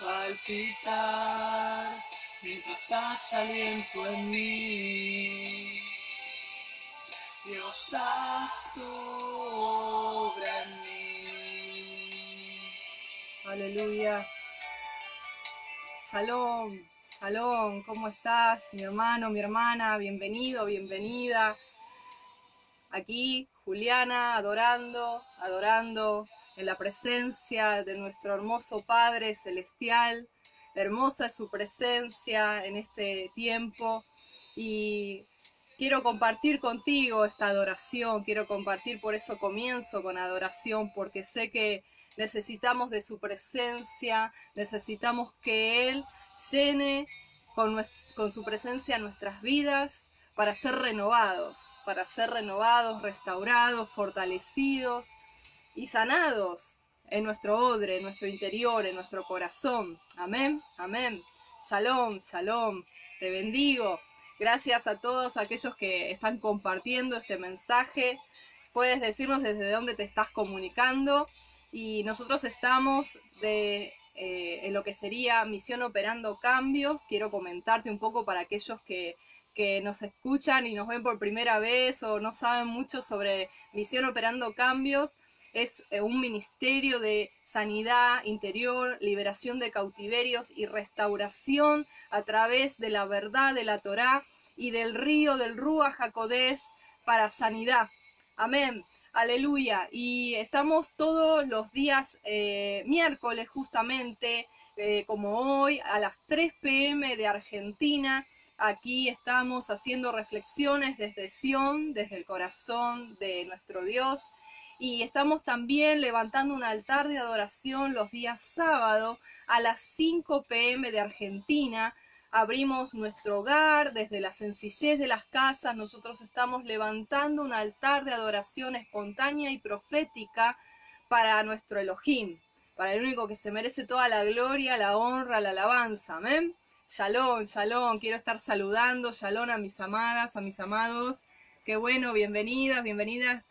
palpitar, mientras haya aliento en mí. Dios, haz tu obra en mí. Aleluya. Shalom, shalom, ¿cómo estás? Mi hermano, mi hermana, bienvenido, bienvenida. Aquí, Juliana, adorando, adorando en la presencia de nuestro hermoso Padre Celestial. Hermosa es su presencia en este tiempo. Y quiero compartir contigo esta adoración, quiero compartir, por eso comienzo con adoración, porque sé que necesitamos de su presencia, necesitamos que Él llene con, con su presencia nuestras vidas para ser renovados, para ser renovados, restaurados, fortalecidos y sanados en nuestro odre, en nuestro interior, en nuestro corazón. Amén, amén. Shalom, shalom. Te bendigo. Gracias a todos aquellos que están compartiendo este mensaje. Puedes decirnos desde dónde te estás comunicando y nosotros estamos de, eh, en lo que sería Misión Operando Cambios. Quiero comentarte un poco para aquellos que, que nos escuchan y nos ven por primera vez o no saben mucho sobre Misión Operando Cambios. Es eh, un ministerio de sanidad interior, liberación de cautiverios y restauración a través de la verdad de la Torá y del río del Ruach HaKodesh para sanidad. Amén. Aleluya. Y estamos todos los días eh, miércoles justamente, eh, como hoy, a las 3 pm de Argentina. Aquí estamos haciendo reflexiones desde Sion, desde el corazón de nuestro Dios. Y estamos también levantando un altar de adoración los días sábado a las 5 pm de Argentina. Abrimos nuestro hogar desde la sencillez de las casas. Nosotros estamos levantando un altar de adoración espontánea y profética para nuestro Elohim, para el único que se merece toda la gloria, la honra, la alabanza. Amén. Shalom, shalom. Quiero estar saludando. Shalom a mis amadas, a mis amados. Qué bueno, bienvenidas, bienvenidas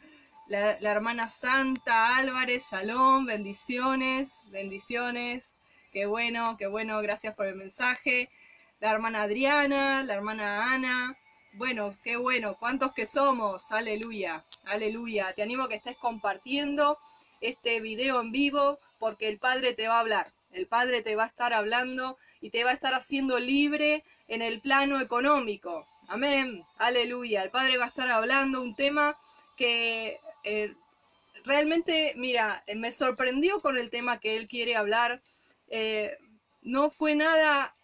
la, hermana Santa Álvarez, shalom, bendiciones, bendiciones, qué bueno, qué bueno, gracias por el mensaje. La hermana Adriana, la hermana Ana, bueno, qué bueno, cuántos que somos, aleluya, aleluya. Te animo a que estés compartiendo este video en vivo porque el Padre te va a hablar, el Padre te va a estar hablando y te va a estar haciendo libre en el plano económico. Amén, aleluya. El Padre va a estar hablando un tema que eh, realmente, mira, eh, me sorprendió con el tema que él quiere hablar. Eh, no fue nada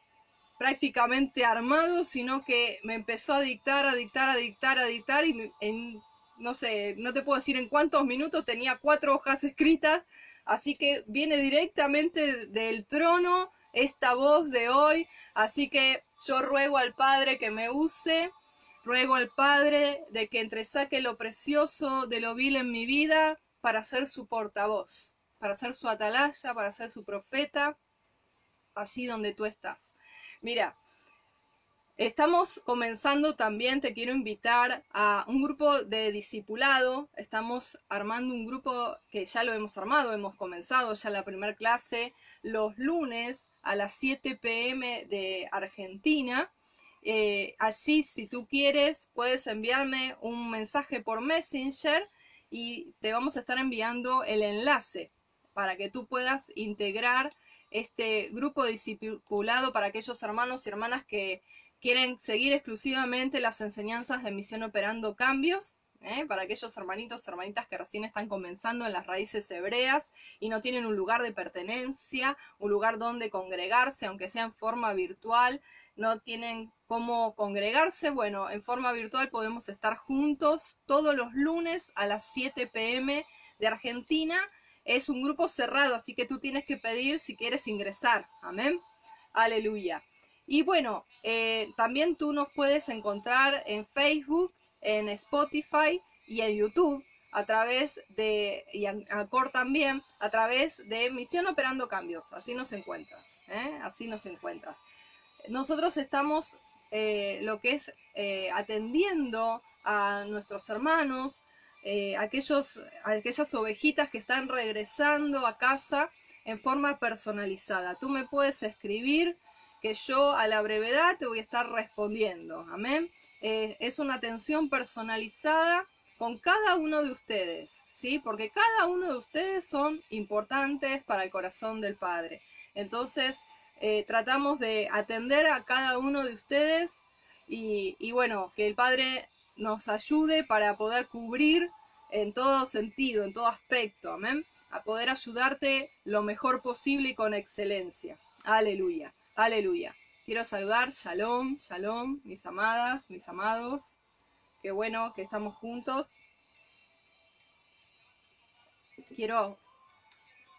prácticamente armado, sino que me empezó a dictar, a dictar, a dictar, a dictar y en, no sé, no te puedo decir en cuántos minutos tenía cuatro hojas escritas, así que viene directamente del trono esta voz de hoy, así que yo ruego al Padre que me use Ruego al Padre de que entresaque lo precioso de lo vil en mi vida para ser su portavoz, para ser su atalaya, para ser su profeta, allí donde tú estás. Mira, Estamos comenzando también, te quiero invitar a un grupo de discipulado. Estamos armando un grupo que ya lo hemos armado, hemos comenzado ya la primera clase los lunes a las 7 pm de Argentina. Eh, allí, si tú quieres, puedes enviarme un mensaje por Messenger y te vamos a estar enviando el enlace para que tú puedas integrar este grupo discipulado para aquellos hermanos y hermanas que quieren seguir exclusivamente las enseñanzas de Misión Operando Cambios, ¿eh? para aquellos hermanitos, hermanitas que recién están comenzando en las raíces hebreas y no tienen un lugar de pertenencia, un lugar donde congregarse, aunque sea en forma virtual, no tienen cómo congregarse. Bueno, en forma virtual podemos estar juntos todos los lunes a las 7 pm de Argentina. Es un grupo cerrado, así que tú tienes que pedir si quieres ingresar. Amén. Aleluya. Y bueno, eh, también tú nos puedes encontrar en Facebook, en Spotify y en YouTube a través de, y también, a través de Misión Operando Cambios. Así nos encuentras, ¿eh? así nos encuentras. Nosotros estamos eh, lo que es atendiendo a nuestros hermanos, aquellos, aquellas ovejitas que están regresando a casa en forma personalizada. Tú me puedes escribir que yo a la brevedad te voy a estar respondiendo. Amén. Eh, es una atención personalizada con cada uno de ustedes, ¿sí? Porque cada uno de ustedes son importantes para el corazón del Padre. Entonces, eh, tratamos de atender a cada uno de ustedes y, y bueno, que el Padre nos ayude para poder cubrir en todo sentido, en todo aspecto, amén, a poder ayudarte lo mejor posible y con excelencia. Aleluya. Aleluya. Quiero saludar, shalom, shalom, mis amadas, mis amados. Qué bueno que estamos juntos. Quiero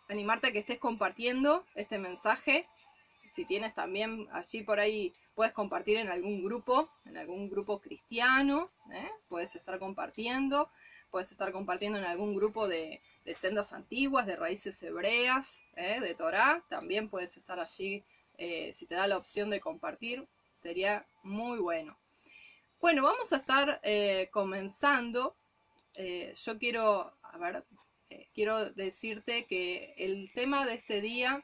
animarte a que estés compartiendo este mensaje. Si tienes también allí por ahí, puedes compartir en algún grupo, en algún grupo cristiano, ¿eh? puedes estar compartiendo, puedes estar compartiendo en algún grupo de, sendas antiguas, de raíces hebreas, ¿eh? de Torah, también puedes estar allí eh, si te da la opción de compartir, sería muy bueno. Bueno, vamos a estar comenzando. Yo quiero, quiero decirte que el tema de este día,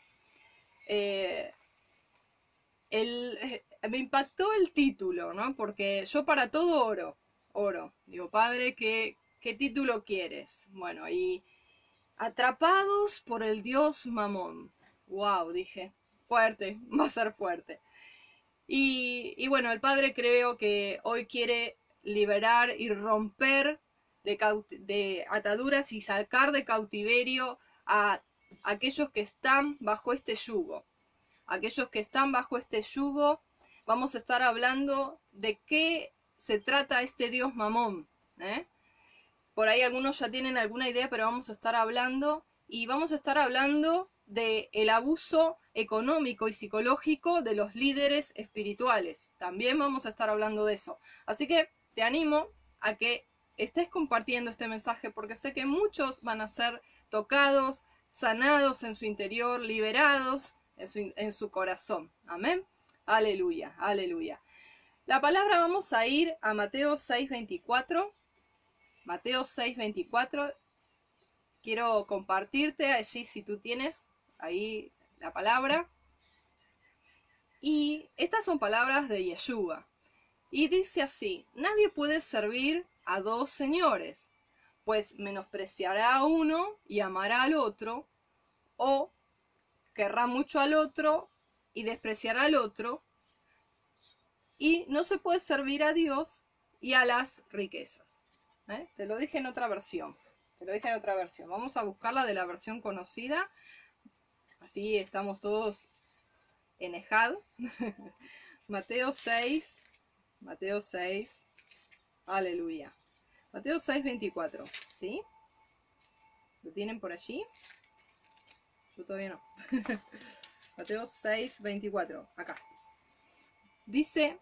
me impactó el título, ¿no? Porque yo para todo oro, oro. Digo, padre, ¿qué, qué título quieres? Bueno, y atrapados por el dios Mamón. Wow, dije, fuerte, va a ser fuerte. Y, bueno, el Padre creo que hoy quiere liberar y romper de, de ataduras y sacar de cautiverio a aquellos que están bajo este yugo. Aquellos que están bajo este yugo, vamos a estar hablando de qué se trata este Dios mamón. ¿eh? Por ahí algunos ya tienen alguna idea, pero vamos a estar hablando y vamos a estar hablando del el abuso económico y psicológico de los líderes espirituales. También vamos a estar hablando de eso. Así que te animo a que estés compartiendo este mensaje porque sé que muchos van a ser tocados, sanados en su interior, liberados en su, corazón. Amén. Aleluya, aleluya. La palabra vamos a ir a Mateo 6:24. Mateo 6:24. Quiero compartirte allí si tú tienes ahí la palabra. Y estas son palabras de Yeshua. Y dice así, nadie puede servir a dos señores, pues menospreciará a uno y amará al otro, o querrá mucho al otro y despreciará al otro, y no se puede servir a Dios y a las riquezas. ¿Eh? Te lo dije en otra versión, te lo dije en otra versión. Vamos a buscarla de la versión conocida Así estamos todos en Ejad. Mateo 6, Mateo 6, aleluya. Mateo 6, 24, ¿sí? ¿Lo tienen por allí? Yo todavía no. Mateo 6, 24, acá. Dice,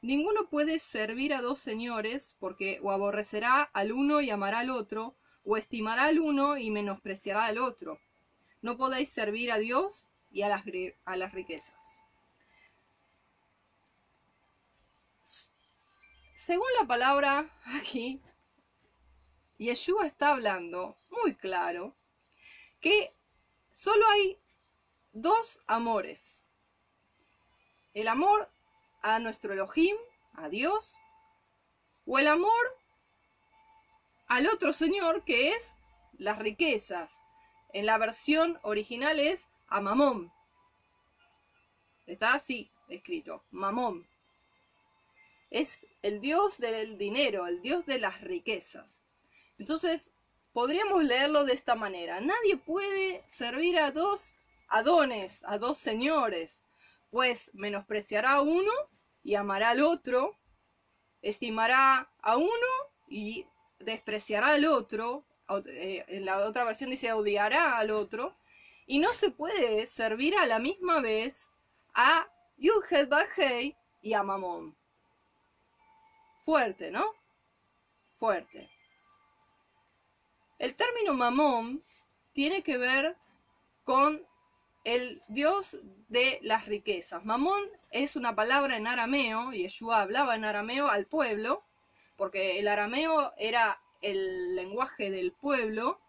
ninguno puede servir a dos señores, porque o aborrecerá al uno y amará al otro, o estimará al uno y menospreciará al otro. No podéis servir a Dios y a las, a las riquezas. Según la palabra aquí, Yeshua está hablando muy claro que solo hay dos amores. El amor a nuestro Elohim, a Dios, o el amor al otro Señor que es las riquezas. En la versión original es a Mamón. Está así escrito, Mamón. Es el Dios del dinero, el Dios de las riquezas. Entonces, podríamos leerlo de esta manera. Nadie puede servir a dos adones, a dos señores, pues menospreciará a uno y amará al otro, estimará a uno y despreciará al otro, eh, en la otra versión dice odiará al otro, y no se puede servir a la misma vez a Yuhet Bajei y a Mamón. Fuerte, ¿no? Fuerte. El término Mamón tiene que ver con el dios de las riquezas. Mamón es una palabra en arameo, y Yeshua hablaba en arameo al pueblo, porque el arameo era el lenguaje del pueblo,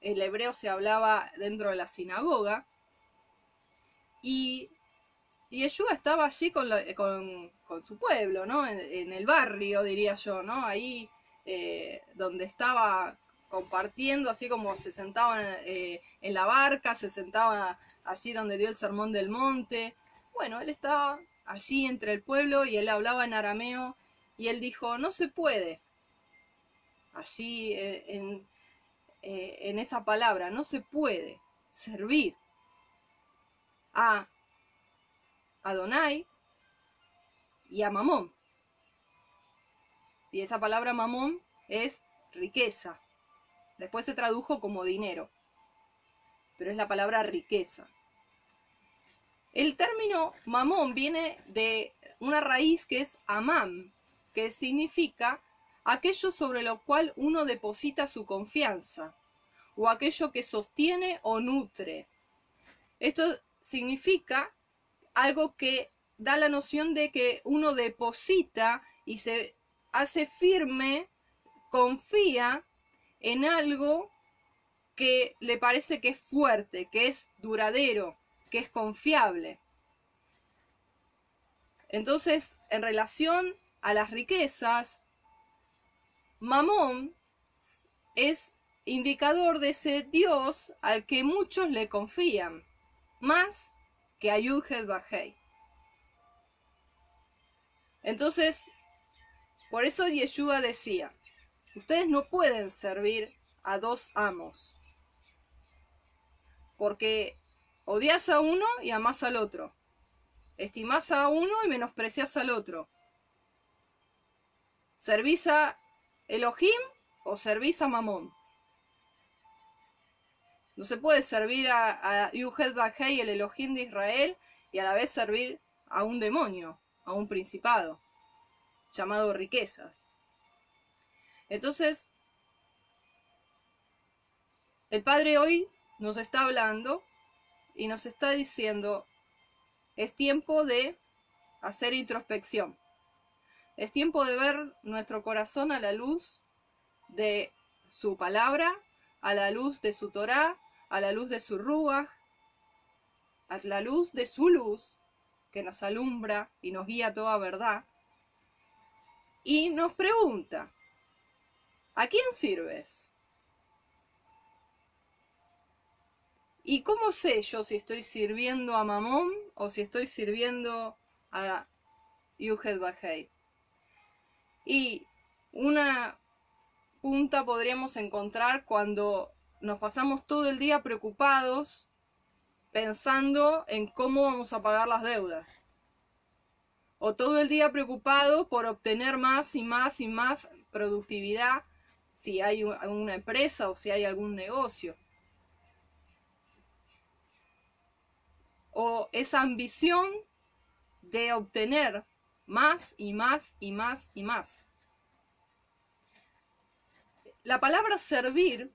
el hebreo se hablaba dentro de la sinagoga, y, Yeshua estaba allí con, su pueblo, ¿no? En, el barrio, diría yo, ¿no? Ahí eh, donde estaba compartiendo, así como se sentaban eh, en la barca, se sentaba allí donde dio el sermón del monte. Bueno, él estaba allí entre el pueblo y él hablaba en arameo y él dijo, no se puede. Allí eh, en, eh, en esa palabra, no se puede servir a Adonai y a Mamón. Y esa palabra Mamón es riqueza, Después se tradujo como dinero, pero es la palabra riqueza. El término mamón viene de una raíz que es amam, que significa aquello sobre lo cual uno deposita su confianza, o aquello que sostiene o nutre. Esto significa algo que da la noción de que uno deposita y se hace firme, confía en algo que le parece que es fuerte, que es duradero, que es confiable. Entonces, en relación a las riquezas, Mamón es indicador de ese Dios al que muchos le confían, más que a Yuhed Bajei. Entonces, por eso Yeshua decía, Ustedes no pueden servir a dos amos. Porque odias a uno y amas al otro. Estimás a uno y menosprecias al otro. ¿Servís a Elohim o servís a Mamón? No se puede servir a, a Yuhed el Elohim de Israel, y a la vez servir a un demonio, a un principado, llamado riquezas. Entonces, el Padre hoy nos está hablando y nos está diciendo, es tiempo de hacer introspección. Es tiempo de ver nuestro corazón a la luz de su palabra, a la luz de su Torah, a la luz de su Ruach, a la luz de su luz que nos alumbra y nos guía toda verdad. Y nos pregunta, ¿A quién sirves? ¿Y cómo sé yo si estoy sirviendo a Mamón o si estoy sirviendo a Yuhed Bajei? Y una punta podríamos encontrar cuando nos pasamos todo el día preocupados pensando en cómo vamos a pagar las deudas. O todo el día preocupado por obtener más y más y más productividad si hay alguna empresa o si hay algún negocio. O esa ambición de obtener más y más y más y más. La palabra servir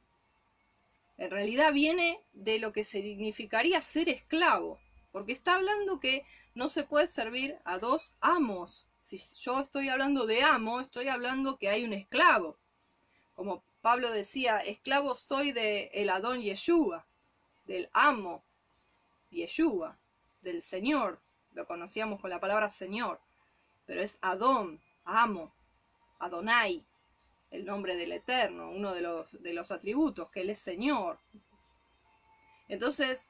en realidad viene de lo que significaría ser esclavo, porque está hablando que no se puede servir a dos amos. Si yo estoy hablando de amo, estoy hablando que hay un esclavo. Como Pablo decía, esclavo soy de el Adón Yeshua, del amo Yeshua, del Señor. Lo conocíamos con la palabra Señor, pero es Adón, amo, Adonai el nombre del Eterno, uno de los, de los atributos, que Él es Señor. Entonces,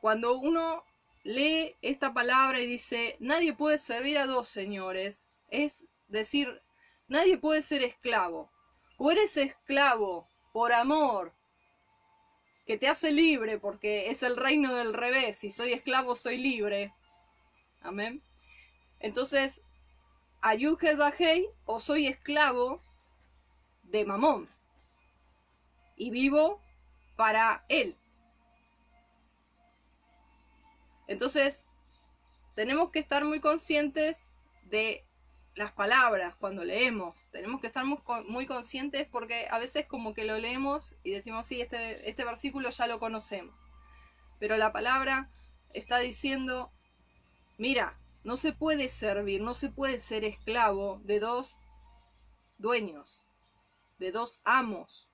cuando uno lee esta palabra y dice, nadie puede servir a dos señores, es decir, nadie puede ser esclavo. O eres esclavo por amor, que te hace libre porque es el reino del revés, si soy esclavo soy libre. Amén. Entonces, Ayuhed Bajei o soy esclavo de Mamón y vivo para él. Entonces, tenemos que estar muy conscientes de las palabras cuando leemos. Tenemos que estar muy, conscientes porque a veces como que lo leemos y decimos, sí, este, este versículo ya lo conocemos. Pero la palabra está diciendo, mira, no se puede servir, no se puede ser esclavo de dos dueños, de dos amos.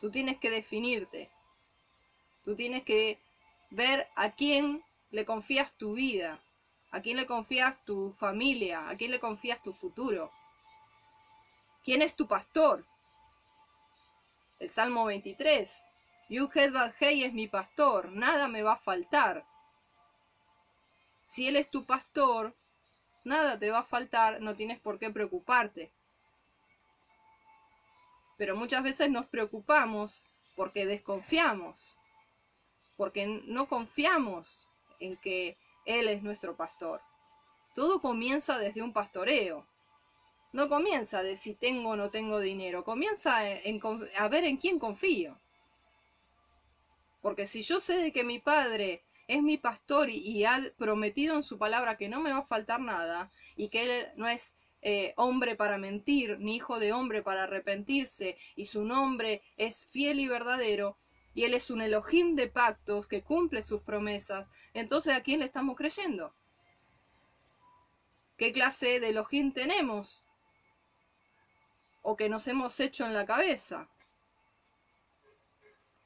Tú tienes que definirte. Tú tienes que ver a quién le confías tu vida, a quién le confías tu familia, a quién le confías tu futuro. ¿Quién es tu pastor? El Salmo 23. Yuhed Badhei es mi pastor, nada me va a faltar. Si Él es tu pastor, nada te va a faltar, no tienes por qué preocuparte. Pero muchas veces nos preocupamos porque desconfiamos, porque no confiamos en que Él es nuestro pastor. Todo comienza desde un pastoreo. No comienza de si tengo o no tengo dinero, comienza a ver en quién confío. Porque si yo sé de que mi padre es mi pastor y, ha prometido en su palabra que no me va a faltar nada y que él no es eh, hombre para mentir, ni hijo de hombre para arrepentirse, y su nombre es fiel y verdadero, y él es un Elohim de pactos que cumple sus promesas, entonces ¿a quién le estamos creyendo? ¿Qué clase de Elohim tenemos? ¿O que nos hemos hecho en la cabeza?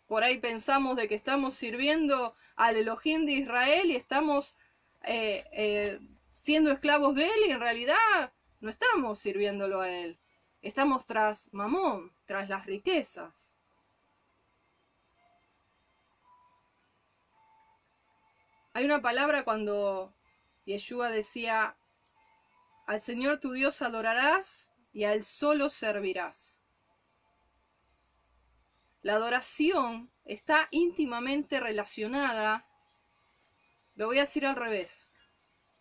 Por ahí pensamos de que estamos sirviendo al Elohim de Israel y estamos eh, eh, siendo esclavos de él y en realidad no estamos sirviéndolo a él. Estamos tras Mamón, tras las riquezas. Hay una palabra cuando Yeshua decía, al Señor tu Dios adorarás y a Él solo servirás. La adoración está íntimamente relacionada, lo voy a decir al revés,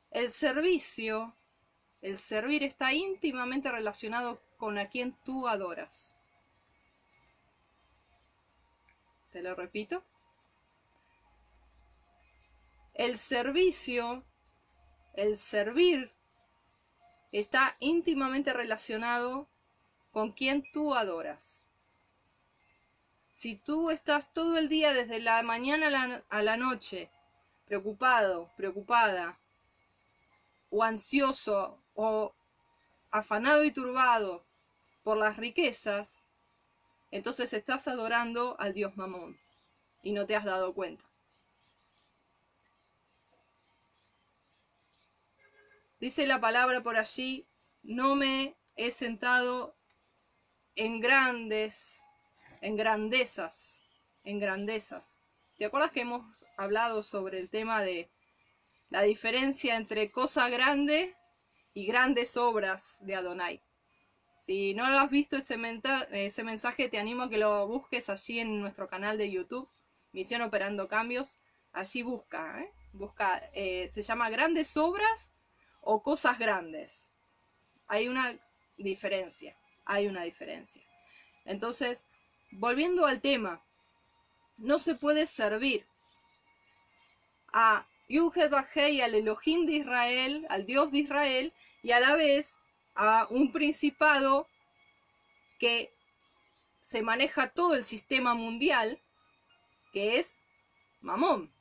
el servicio, el servir está íntimamente relacionado con a quien tú adoras. Te lo repito. El servicio, el servir, está íntimamente relacionado con quien tú adoras. Si tú estás todo el día desde la mañana a la, noche preocupado, preocupada, o ansioso, o afanado y turbado por las riquezas, entonces estás adorando al Dios Mamón y no te has dado cuenta. Dice la palabra por allí, no me he sentado en grandes en grandezas, en grandezas. ¿Te acuerdas que hemos hablado sobre el tema de la diferencia entre cosa grande y grandes obras de Adonai? Si no lo has visto ese, ese mensaje, te animo a que lo busques allí en nuestro canal de YouTube, Misión Operando Cambios. Allí busca, ¿eh? busca, eh, se llama Grandes Obras o Cosas Grandes. Hay una diferencia, hay una diferencia. Entonces, volviendo al tema, no se puede servir a Yuhed Bajei al Elohim de Israel, al Dios de Israel, y a la vez a un principado que se maneja todo el sistema mundial, que es Mamón.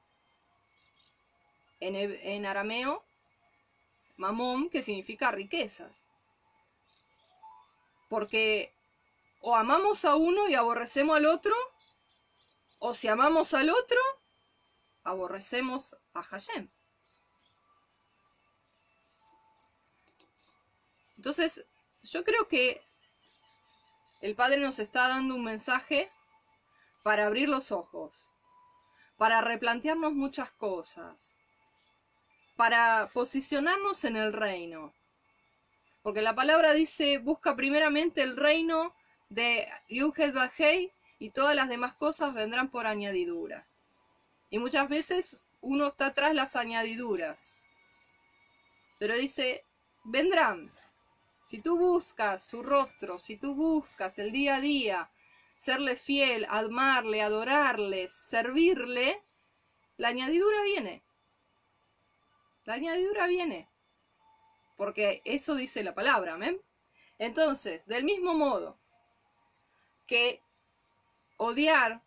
En, en arameo, Mamón, que significa riquezas. Porque o amamos a uno y aborrecemos al otro, o si amamos al otro, aborrecemos a Hashem. Entonces, yo creo que el Padre nos está dando un mensaje para abrir los ojos, para replantearnos muchas cosas, para posicionarnos en el reino. Porque la palabra dice, busca primeramente el reino de Yuhed Bajei y todas las demás cosas vendrán por añadidura. Y muchas veces uno está tras las añadiduras. Pero dice, vendrán. Si tú buscas su rostro, si tú buscas el día a día, serle fiel, amarle, adorarle, servirle, la añadidura viene. La añadidura viene. Porque eso dice la palabra, ¿amén? Entonces, del mismo modo que odiar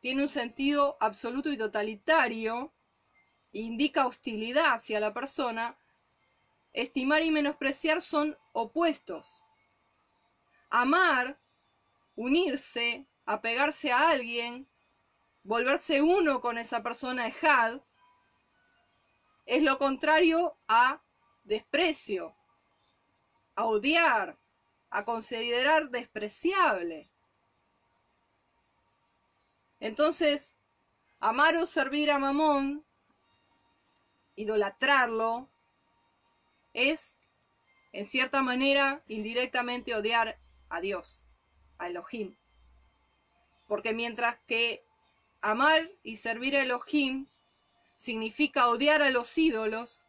tiene un sentido absoluto y totalitario, indica hostilidad hacia la persona, estimar y menospreciar son opuestos. Amar, unirse, apegarse a alguien, volverse uno con esa persona ejad, es lo contrario a desprecio, a odiar, a considerar despreciable. Entonces, amar o servir a Mamón, idolatrarlo, es, en cierta manera, indirectamente odiar a Dios, a Elohim. Porque mientras que amar y servir a Elohim significa odiar a los ídolos,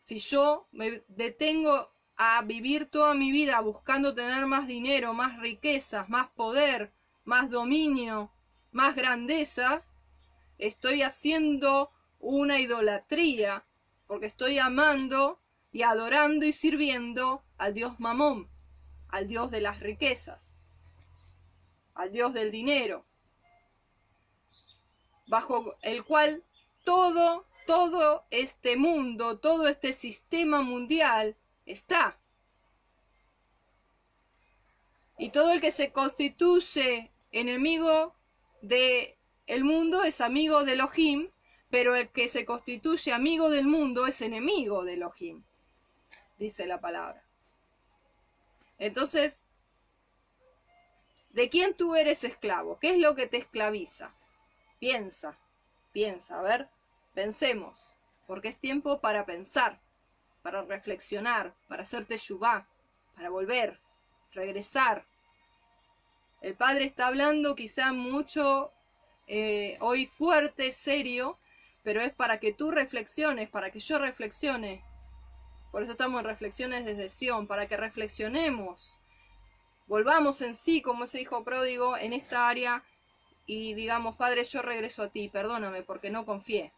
si yo me detengo a vivir toda mi vida buscando tener más dinero, más riquezas, más poder, más dominio, más grandeza, estoy haciendo una idolatría, porque estoy amando y adorando y sirviendo al Dios Mamón, al Dios de las riquezas, al Dios del dinero, bajo el cual todo, todo este mundo, todo este sistema mundial está. Y todo el que se constituye enemigo de el mundo es amigo de Elohim, pero el que se constituye amigo del mundo es enemigo de Elohim, dice la palabra. Entonces, ¿de quién tú eres esclavo? ¿Qué es lo que te esclaviza? Piensa, piensa, a ver, pensemos, porque es tiempo para pensar, para reflexionar, para hacerte yubá, para volver, regresar, el padre está hablando quizá mucho eh, hoy fuerte, serio, pero es para que tú reflexiones, para que yo reflexione. Por eso estamos en reflexiones desde Sion, para que reflexionemos. Volvamos en sí como ese hijo pródigo en esta área y digamos, Padre, yo regreso a ti, perdóname porque no confié.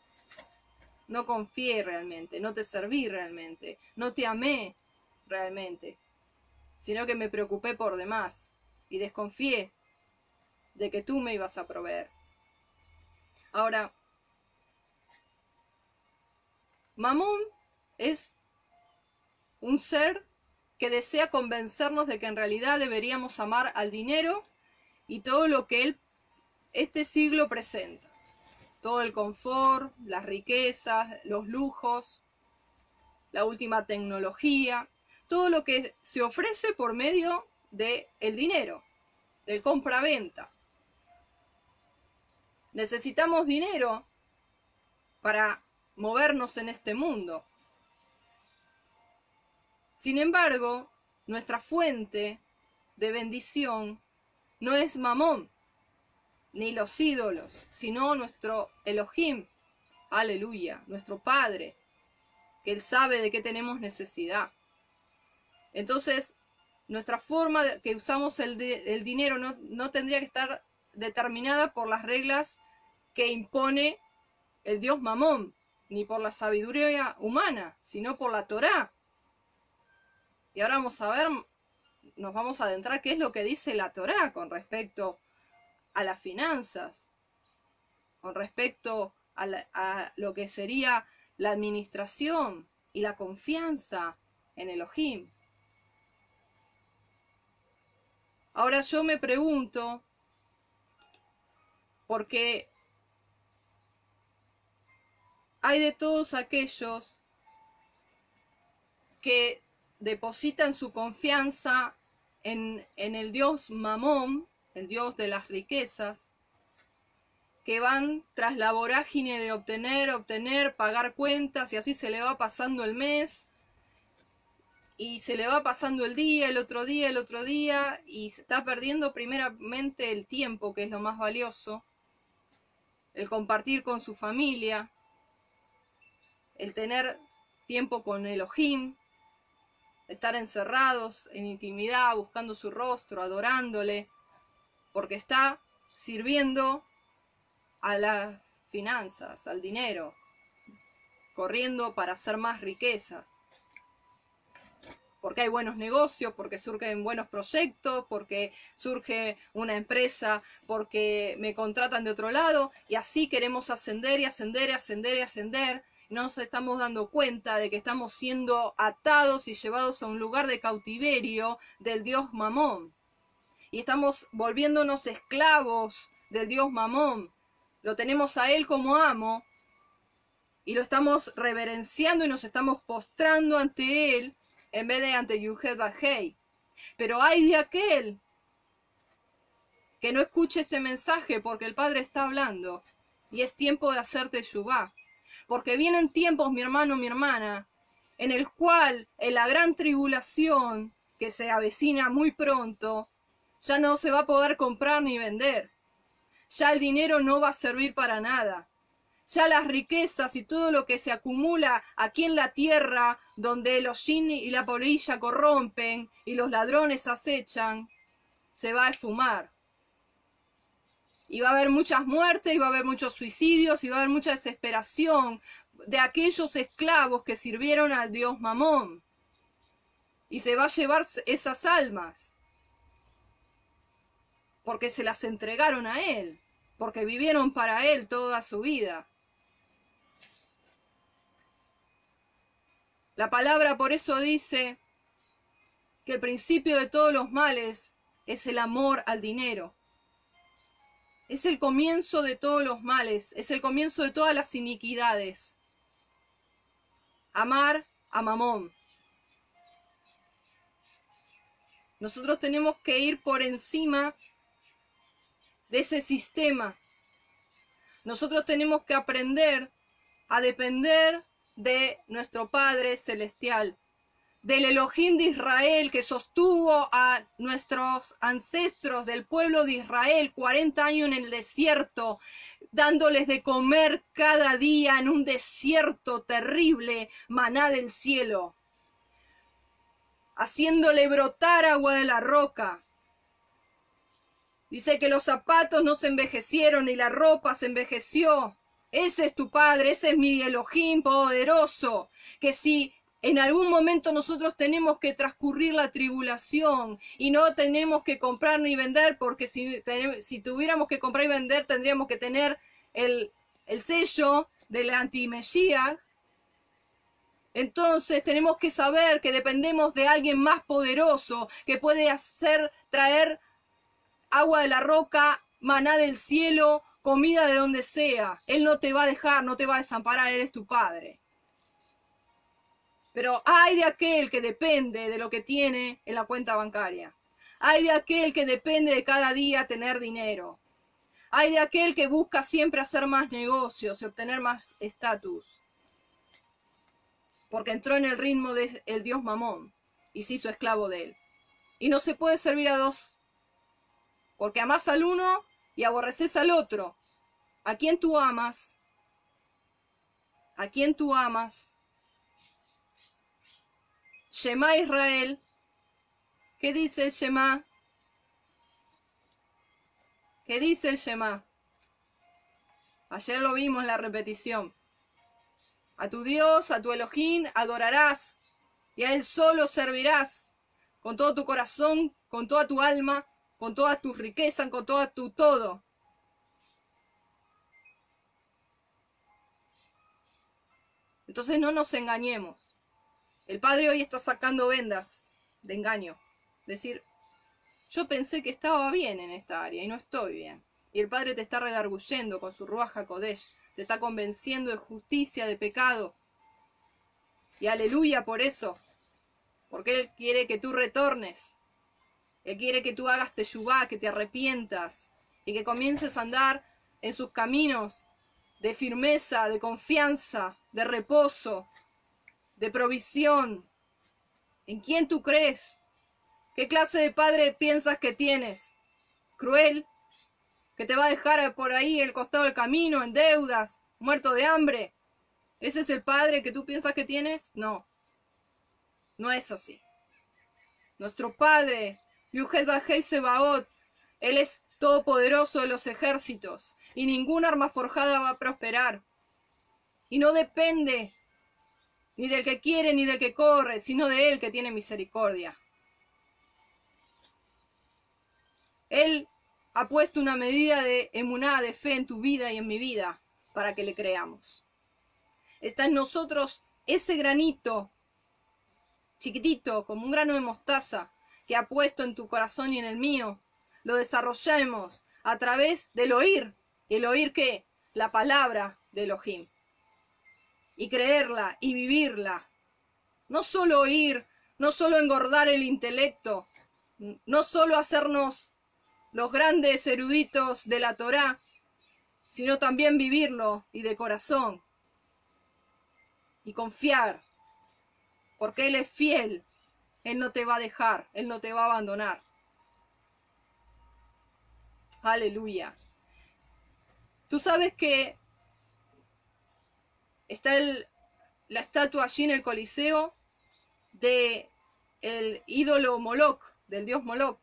No confié realmente, no te serví realmente, no te amé realmente, sino que me preocupé por demás y desconfié de que tú me ibas a proveer. Ahora, Mamón es un ser que desea convencernos de que en realidad deberíamos amar al dinero y todo lo que él, este siglo presenta. Todo el confort, las riquezas, los lujos, la última tecnología, todo lo que se ofrece por medio del el dinero, del compra-venta. Necesitamos dinero para movernos en este mundo. Sin embargo, nuestra fuente de bendición no es Mamón, ni los ídolos, sino nuestro Elohim, aleluya, nuestro Padre, que Él sabe de qué tenemos necesidad. Entonces, nuestra forma de, que usamos el, el dinero no, no, tendría que estar determinada por las reglas que impone el Dios Mamón, ni por la sabiduría humana, sino por la Torá. Y ahora vamos a ver, nos vamos a adentrar qué es lo que dice la Torá con respecto a las finanzas, con respecto a, a lo que sería la administración y la confianza en Elohim. Ahora yo me pregunto, porque hay de todos aquellos que depositan su confianza en, en, el Dios Mamón, el Dios de las riquezas, que van tras la vorágine de obtener, obtener, pagar cuentas y así se le va pasando el mes y se le va pasando el día, el otro día, el otro día y se está perdiendo primeramente el tiempo, que es lo más valioso, el compartir con su familia, el tener tiempo con Elohim, estar encerrados en intimidad, buscando su rostro, adorándole, porque está sirviendo a las finanzas, al dinero, corriendo para hacer más riquezas. Porque hay buenos negocios, porque surgen buenos proyectos, porque surge una empresa, porque me contratan de otro lado, y así queremos ascender y ascender y ascender y ascender. No nos estamos dando cuenta de que estamos siendo atados y llevados a un lugar de cautiverio del Dios Mamón. Y estamos volviéndonos esclavos del Dios Mamón, lo tenemos a Él como amo y lo estamos reverenciando y nos estamos postrando ante Él en vez de ante Yuhed Bajei. Pero hay de aquel que no escuche este mensaje porque el Padre está hablando y es tiempo de hacerte Yubá. Porque vienen tiempos, mi hermano, mi hermana, en el cual en la gran tribulación que se avecina muy pronto, ya no se va a poder comprar ni vender ya el dinero no va a servir para nada. Ya las riquezas y todo lo que se acumula aquí en la tierra, donde los yin y la polilla corrompen y los ladrones acechan, se va a esfumar. Y va a haber muchas muertes, y va a haber muchos suicidios, y va a haber mucha desesperación de aquellos esclavos que sirvieron al dios Mamón. Y se va a llevar esas almas porque se las entregaron a Él, porque vivieron para Él toda su vida. La palabra por eso dice que el principio de todos los males es el amor al dinero. Es el comienzo de todos los males, es el comienzo de todas las iniquidades. Amar a Mamón. Nosotros tenemos que ir por encima de ese sistema. Nosotros tenemos que aprender a depender de nuestro Padre Celestial, del Elohim de Israel que sostuvo a nuestros ancestros del pueblo de Israel 40 años en el desierto, dándoles de comer cada día en un desierto terrible, maná del cielo, haciéndole brotar agua de la roca, Dice que los zapatos no se envejecieron y la ropa se envejeció. Ese es tu Padre, ese es mi Elohim poderoso. Que si en algún momento nosotros tenemos que transcurrir la tribulación y no tenemos que comprar ni vender, porque si, si tuviéramos que comprar y vender tendríamos que tener el, el sello del antimesías. Entonces tenemos que saber que dependemos de alguien más poderoso que puede hacer traer agua de la roca, maná del cielo, comida de donde sea. Él no te va a dejar, no te va a desamparar, Él es tu Padre. Pero hay de aquel que depende de lo que tiene en la cuenta bancaria. Hay de aquel que depende de cada día tener dinero. Hay de aquel que busca siempre hacer más negocios y obtener más estatus. Porque entró en el ritmo del dios Mamón y se hizo esclavo de él. Y no se puede servir a dos porque amas al uno y aborreces al otro. ¿A quién tú amas? ¿A quién tú amas? Shema Israel. ¿Qué dice Shema? ¿Qué dice Shema? Ayer lo vimos en la repetición. A tu Dios, a tu Elohim, adorarás y a Él solo servirás con todo tu corazón, con toda tu alma, con toda tu riqueza, con toda tu todo. Entonces no nos engañemos. El Padre hoy está sacando vendas de engaño. Decir, yo pensé que estaba bien en esta área y no estoy bien. Y el Padre te está redarguyendo con su Ruaja Kodesh. Te está convenciendo de justicia, de pecado. Y aleluya por eso. Porque Él quiere que tú retornes. Él quiere que tú hagas teyubá, que te arrepientas. Y que comiences a andar en sus caminos de firmeza, de confianza, de reposo, de provisión. ¿En quién tú crees? ¿Qué clase de padre piensas que tienes? ¿Cruel? ¿Que te va a dejar por ahí el costado del camino, en deudas, muerto de hambre? ¿Ese es el padre que tú piensas que tienes? No. No es así. Nuestro padre, Yuhet Bajei Sebaot, él es todopoderoso de los ejércitos, y ninguna arma forjada va a prosperar. Y no depende ni del que quiere ni del que corre, sino de Él que tiene misericordia. Él ha puesto una medida de emuná, de fe en tu vida y en mi vida, para que le creamos. Está en nosotros ese granito chiquitito, como un grano de mostaza, que ha puesto en tu corazón y en el mío. Lo desarrollemos a través del oír. ¿Y el oír qué? La palabra de Elohim. Y creerla y vivirla. No solo oír, no solo engordar el intelecto, no solo hacernos los grandes eruditos de la Torá, sino también vivirlo y de corazón. Y confiar, porque Él es fiel, Él no te va a dejar, Él no te va a abandonar. Aleluya. Tú sabes que está la estatua allí en el Coliseo de el ídolo Moloch, del dios Moloch.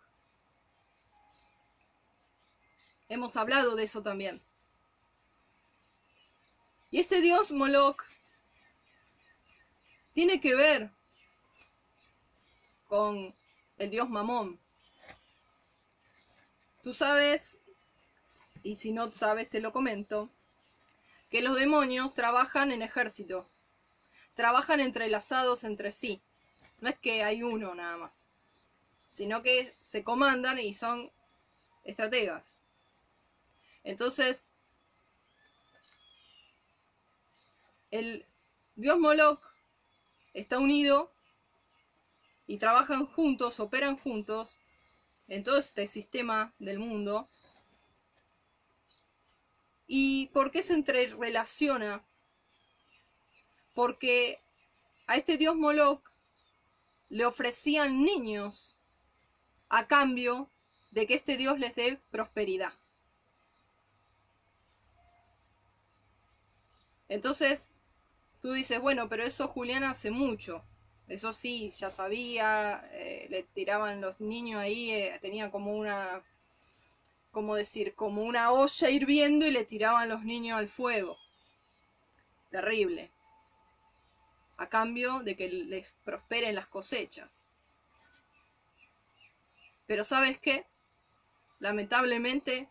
Hemos hablado de eso también. Y ese dios Moloch tiene que ver con el dios Mamón. Tú sabes, y si no sabes te lo comento, que los demonios trabajan en ejército, trabajan entrelazados entre sí. No es que hay uno nada más, sino que se comandan y son estrategas. Entonces, el dios Moloch está unido y trabajan juntos, operan juntos en todo este sistema del mundo. ¿Y por qué se entrerelaciona? Porque a este dios Moloch le ofrecían niños a cambio de que este dios les dé prosperidad. Entonces, tú dices, bueno, pero eso Julián hace mucho. Eso sí, ya sabía, eh, le tiraban los niños ahí, eh, tenía como una, como decir, como una olla hirviendo y le tiraban los niños al fuego. Terrible. A cambio de que les prosperen las cosechas. Pero ¿sabes qué? Lamentablemente,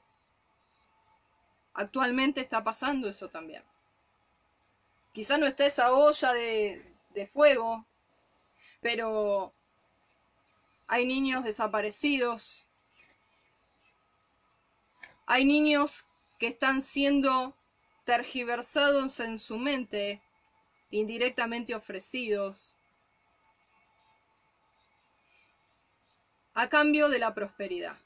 actualmente está pasando eso también. Quizá no está esa olla de fuego, pero hay niños desaparecidos, hay niños que están siendo tergiversados en su mente, indirectamente ofrecidos, a cambio de la prosperidad.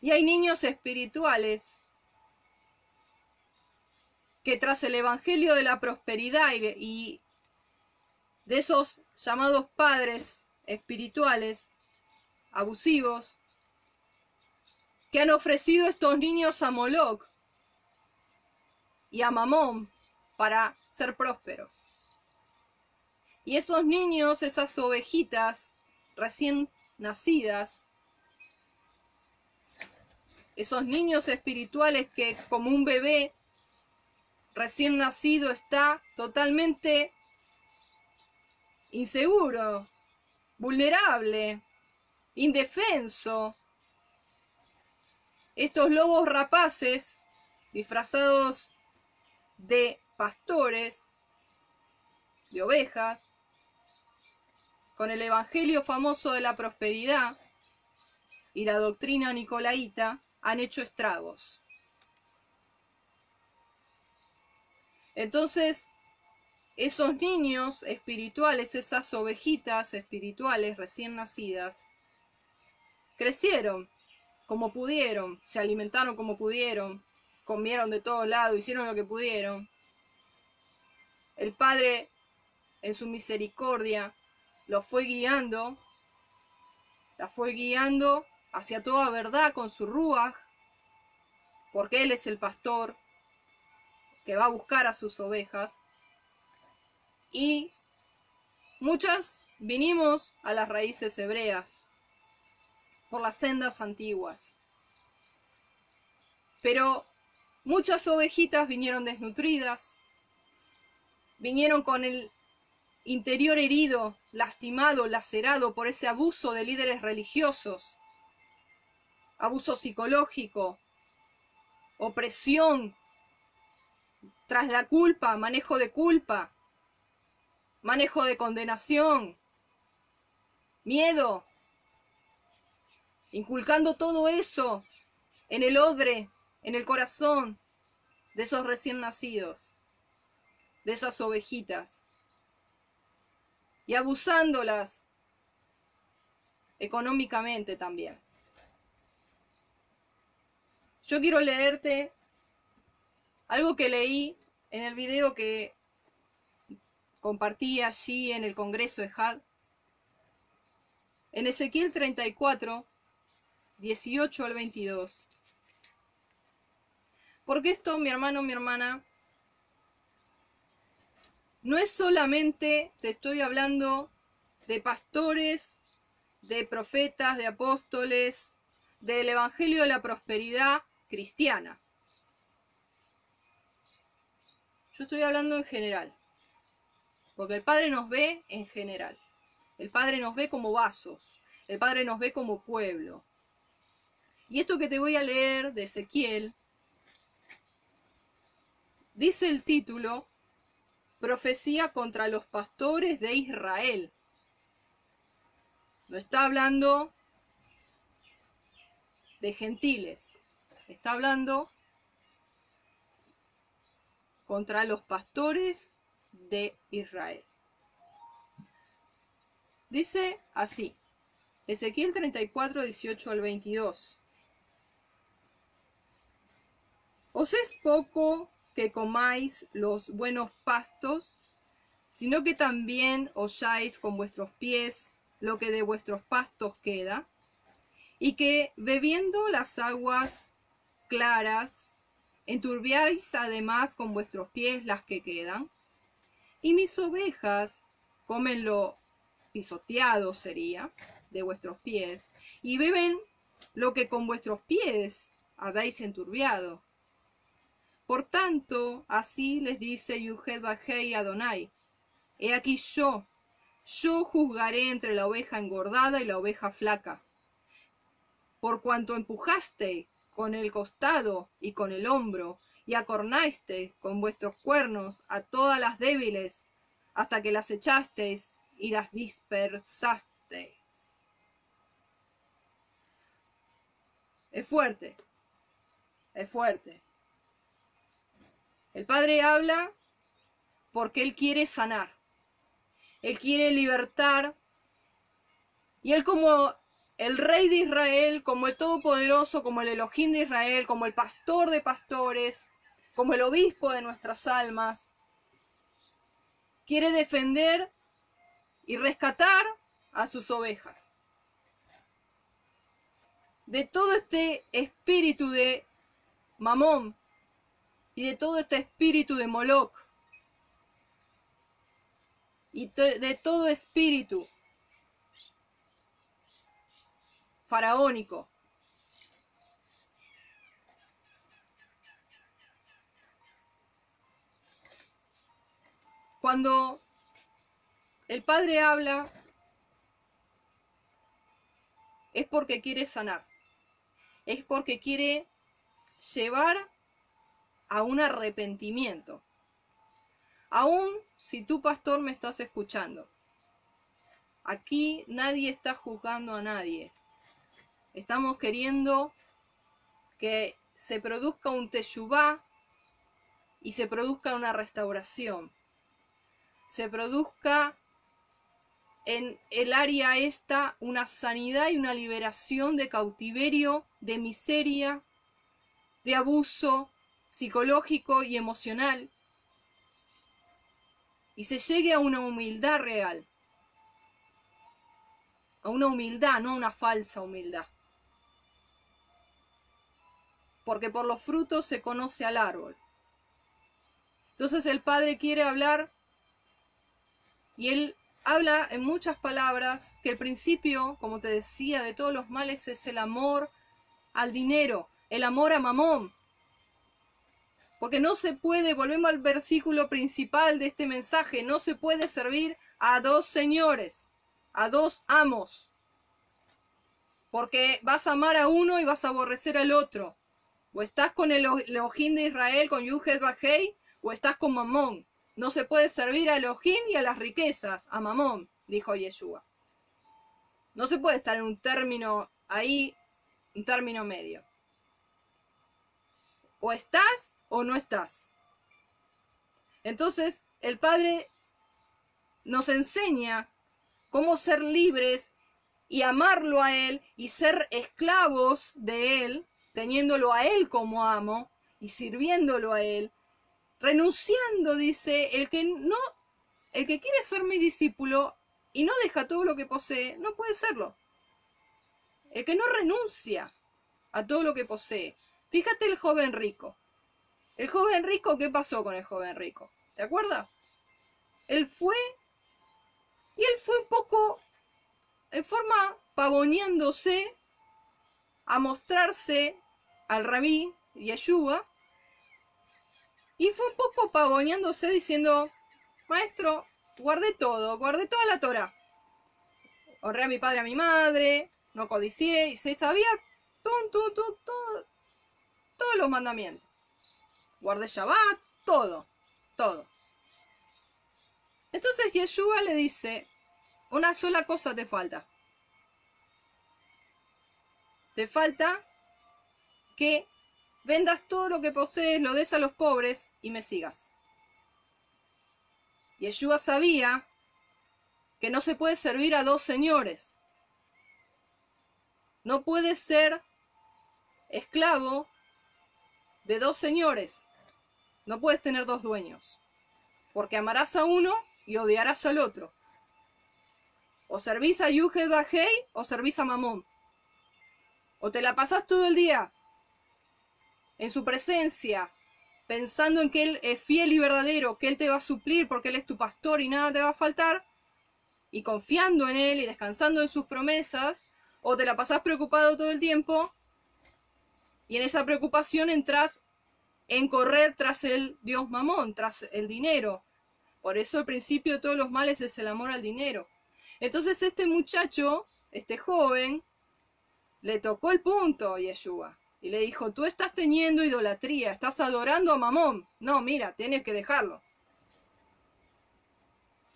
Y hay niños espirituales que tras el Evangelio de la prosperidad y, de esos llamados padres espirituales abusivos, que han ofrecido estos niños a Moloch y a Mamón para ser prósperos. Y esos niños, esas ovejitas recién nacidas, esos niños espirituales que como un bebé recién nacido está totalmente inseguro, vulnerable, indefenso. Estos lobos rapaces, disfrazados de pastores, de ovejas, con el evangelio famoso de la prosperidad y la doctrina nicolaíta, han hecho estragos. Entonces, esos niños espirituales, esas ovejitas espirituales recién nacidas, crecieron como pudieron, se alimentaron como pudieron, comieron de todos lados, hicieron lo que pudieron. El Padre, en su misericordia, los fue guiando, la fue guiando hacia toda verdad con su ruaj, porque Él es el pastor que va a buscar a sus ovejas. Y muchas vinimos a las raíces hebreas por las sendas antiguas. Pero muchas ovejitas vinieron desnutridas, vinieron con el interior herido, lastimado, lacerado por ese abuso de líderes religiosos, abuso psicológico, opresión tras la culpa, manejo de culpa, manejo de condenación, miedo, inculcando todo eso en el odre, en el corazón de esos recién nacidos, de esas ovejitas, y abusándolas económicamente también. Yo quiero leerte algo que leí en el video que compartí allí en el Congreso de HAD. En Ezequiel 34, 18 al 22. Porque esto, mi hermano, mi hermana, no es solamente, te estoy hablando de pastores, de profetas, de apóstoles, del Evangelio de la Prosperidad cristiana. Yo estoy hablando en general, porque el Padre nos ve en general. El Padre nos ve como vasos, el Padre nos ve como pueblo. Y esto que te voy a leer de Ezequiel, dice el título, Profecía contra los pastores de Israel. No está hablando de gentiles, está hablando contra los pastores de Israel. Dice así, Ezequiel 34, 18 al 22. Os es poco que comáis los buenos pastos, sino que también holláis con vuestros pies lo que de vuestros pastos queda, y que bebiendo las aguas claras enturbiáis además con vuestros pies las que quedan, y mis ovejas comen lo pisoteado sería de vuestros pies, y beben lo que con vuestros pies habéis enturbiado. Por tanto, así les dice Yuhed Bajei Adonai, he aquí yo, yo juzgaré entre la oveja engordada y la oveja flaca. Por cuanto empujaste con el costado y con el hombro, y acornaste con vuestros cuernos a todas las débiles, hasta que las echasteis y las dispersasteis. Es fuerte, es fuerte. El Padre habla porque Él quiere sanar, Él quiere libertar, y Él como el rey de Israel, como el todopoderoso, como el Elohim de Israel, como el pastor de pastores, como el obispo de nuestras almas. Quiere defender y rescatar a sus ovejas. De todo este espíritu de Mamón y de todo este espíritu de Moloch y de todo espíritu faraónico. Cuando el Padre habla, es porque quiere sanar, es porque quiere llevar a un arrepentimiento. Aún si tú, pastor, me estás escuchando, aquí nadie está juzgando a nadie. Estamos queriendo que se produzca un teshuvá y se produzca una restauración. Se produzca en el área esta una sanidad y una liberación de cautiverio, de miseria, de abuso psicológico y emocional. Y se llegue a una humildad real. A una humildad, no a una falsa humildad. Porque por los frutos se conoce al árbol. Entonces el Padre quiere hablar y él habla en muchas palabras que el principio, como te decía, de todos los males es el amor al dinero, el amor a Mamón. Porque no se puede, volvemos al versículo principal de este mensaje, no se puede servir a dos señores, a dos amos. Porque vas a amar a uno y vas a aborrecer al otro. O estás con el Elohim de Israel, con Yuhed Bajei, o estás con Mamón. No se puede servir a Elohim y a las riquezas, a Mamón, dijo Yeshua. No se puede estar en un término ahí, un término medio. O estás o no estás. Entonces, el Padre nos enseña cómo ser libres y amarlo a Él y ser esclavos de Él, teniéndolo a Él como amo y sirviéndolo a Él renunciando, dice, el que no, el que quiere ser mi discípulo y no deja todo lo que posee, no puede serlo. El que no renuncia a todo lo que posee. Fíjate el joven rico. El joven rico, ¿qué pasó con el joven rico? ¿Te acuerdas? Él fue y él fue un poco en forma pavoneándose a mostrarse al rabí Yeshua y fue un poco pavoneándose diciendo, maestro, guardé todo, guardé toda la Torah. Honré a mi padre a mi madre, no codicié, y se sabía todo, todos los mandamientos. Guardé Shabbat, todo, todo. Entonces Yeshua le dice, una sola cosa te falta. Te falta que vendas todo lo que posees, lo des a los pobres y me sigas. Yeshua sabía que no se puede servir a dos señores. No puedes ser esclavo de dos señores. No puedes tener dos dueños. Porque amarás a uno y odiarás al otro. O servís a Yuhed Bajei o servís a Mamón. O te la pasas todo el día en su presencia, pensando en que Él es fiel y verdadero, que Él te va a suplir porque Él es tu pastor y nada te va a faltar, y confiando en Él y descansando en sus promesas, o te la pasás preocupado todo el tiempo, y en esa preocupación entras en correr tras el Dios mamón, tras el dinero. Por eso el principio de todos los males es el amor al dinero. Entonces este muchacho, este joven, le tocó el punto a Yeshua. Y le dijo, tú estás teniendo idolatría, estás adorando a Mamón. No, mira, tienes que dejarlo.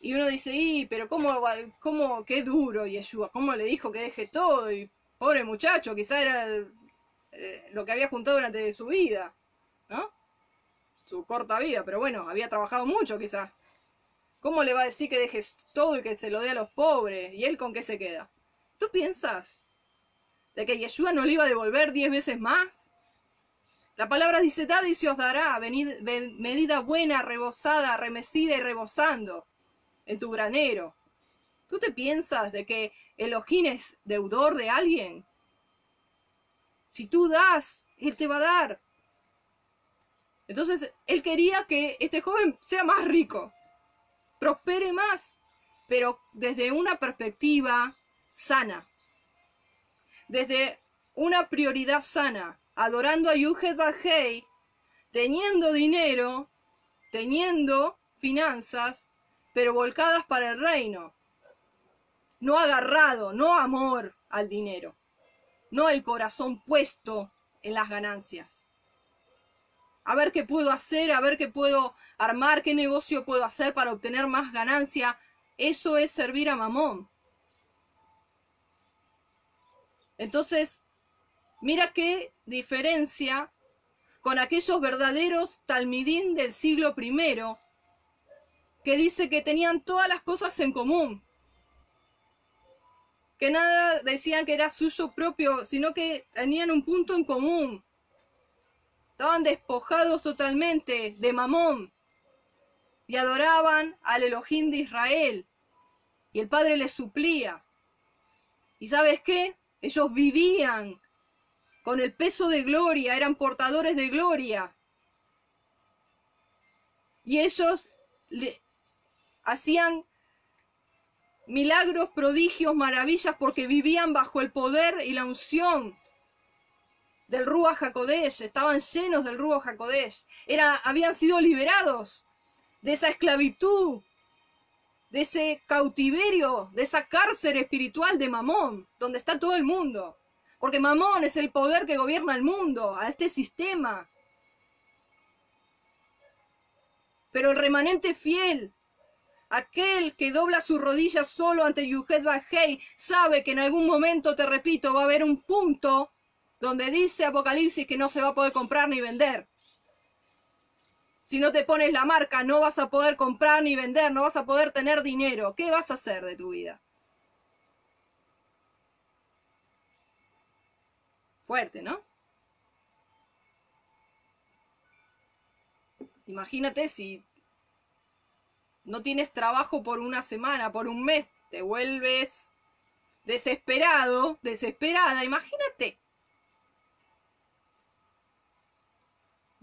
Y uno dice, y, pero cómo, cómo, qué duro Yeshua, cómo le dijo que deje todo. Y pobre muchacho, quizá era eh, lo que había juntado durante su vida, ¿no? Su corta vida, pero bueno, había trabajado mucho quizás. ¿Cómo le va a decir que dejes todo y que se lo dé a los pobres? ¿Y él con qué se queda? ¿Tú piensas de que Yeshua no le iba a devolver diez veces más? La palabra dice, dad y se os dará, medida buena, rebosada, remecida y rebosando en tu granero. ¿Tú te piensas de que Elohim es deudor de alguien? Si tú das, Él te va a dar. Entonces, Él quería que este joven sea más rico, prospere más, pero desde una perspectiva sana desde una prioridad sana, adorando a Yuhed Bajei, teniendo dinero, teniendo finanzas, pero volcadas para el reino. No agarrado, no amor al dinero, no el corazón puesto en las ganancias. A ver qué puedo hacer, a ver qué puedo armar, qué negocio puedo hacer para obtener más ganancia. Eso es servir a Mamón. Entonces, mira qué diferencia con aquellos verdaderos talmidín del siglo I, que dice que tenían todas las cosas en común, que nada decían que era suyo propio, sino que tenían un punto en común. Estaban despojados totalmente de Mamón y adoraban al Elohim de Israel. Y el Padre les suplía. ¿Y sabes qué? Ellos vivían con el peso de gloria, eran portadores de gloria. Y ellos le hacían milagros, prodigios, maravillas, porque vivían bajo el poder y la unción del Rúa Hakodesh, estaban llenos del Rúa Hakodesh, era, habían sido liberados de esa esclavitud, de ese cautiverio, de esa cárcel espiritual de Mamón, donde está todo el mundo. Porque Mamón es el poder que gobierna el mundo, a este sistema. Pero el remanente fiel, aquel que dobla sus rodillas solo ante Yuhet Bajei, sabe que en algún momento, te repito, va a haber un punto donde dice Apocalipsis que no se va a poder comprar ni vender. Si no te pones la marca, no vas a poder comprar ni vender, no vas a poder tener dinero. ¿Qué vas a hacer de tu vida? Fuerte, ¿no? Imagínate si no tienes trabajo por una semana, por un mes, te vuelves desesperado, desesperada, imagínate.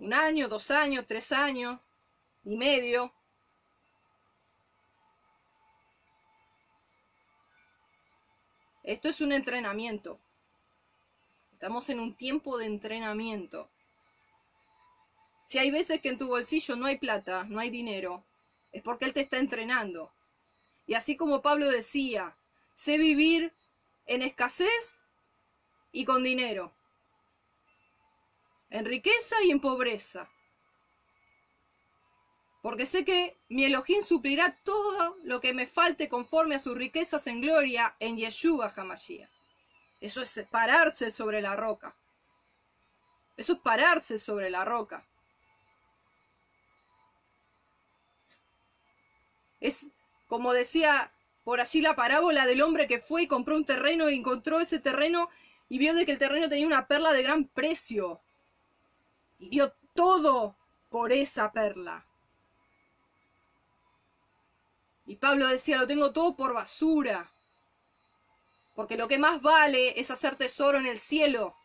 Un año, dos años, tres años y medio. Esto es un entrenamiento. Estamos en un tiempo de entrenamiento. Si hay veces que en tu bolsillo no hay plata, no hay dinero, es porque Él te está entrenando. Y así como Pablo decía, sé vivir en escasez y con dinero. En riqueza y en pobreza. Porque sé que mi Elohim suplirá todo lo que me falte conforme a sus riquezas en gloria en Yeshua Hamashiach. Eso es pararse sobre la roca. Eso es pararse sobre la roca. Es como decía por allí la parábola del hombre que fue y compró un terreno y encontró ese terreno y vio de que el terreno tenía una perla de gran precio. Y dio todo por esa perla. Y Pablo decía, lo tengo todo por basura. Porque lo que más vale es hacer tesoro en el cielo.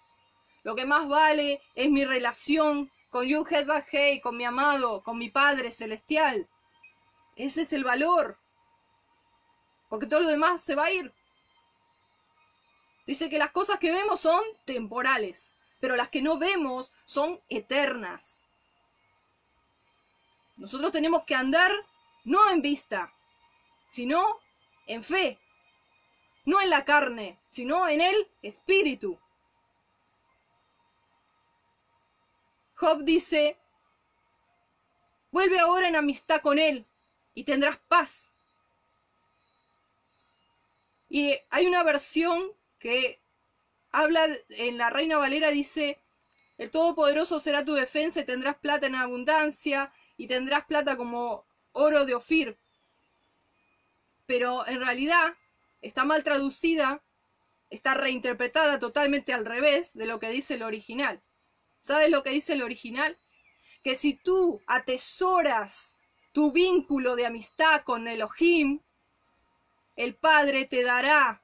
Lo que más vale es mi relación con Yuhet Bajei, con mi amado, con mi Padre Celestial. Ese es el valor. Porque todo lo demás se va a ir. Dice que las cosas que vemos son temporales, pero las que no vemos son eternas. Nosotros tenemos que andar no en vista, sino en fe no en la carne, sino en el espíritu. Job dice, vuelve ahora en amistad con él y tendrás paz. Y hay una versión que habla en la Reina Valera, dice, el Todopoderoso será tu defensa y tendrás plata en abundancia y tendrás plata como oro de Ofir. Pero en realidad está mal traducida, está reinterpretada totalmente al revés de lo que dice el original. ¿Sabes lo que dice el original? Que si tú atesoras tu vínculo de amistad con Elohim, el Padre te dará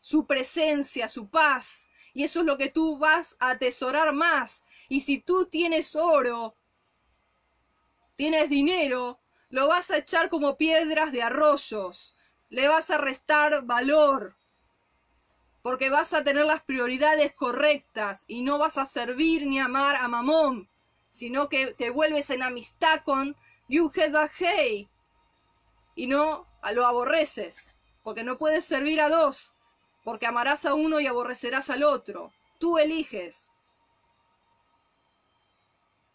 su presencia, su paz, y eso es lo que tú vas a atesorar más. Y si tú tienes oro, tienes dinero, lo vas a echar como piedras de arroyos, le vas a restar valor, porque vas a tener las prioridades correctas y no vas a servir ni amar a Mamón, sino que te vuelves en amistad con Yuhed y no lo aborreces, porque no puedes servir a dos, porque amarás a uno y aborrecerás al otro. Tú eliges.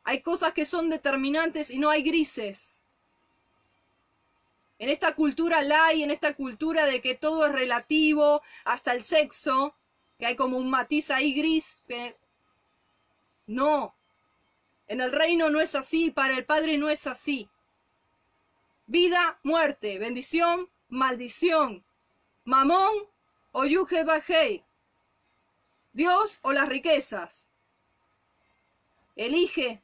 Hay cosas que son determinantes y no hay grises. En esta cultura la en esta cultura de que todo es relativo, hasta el sexo, que hay como un matiz ahí gris. No, en el reino no es así, para el Padre no es así. Vida, muerte, bendición, maldición, mamón o bajei, Dios o las riquezas. Elige,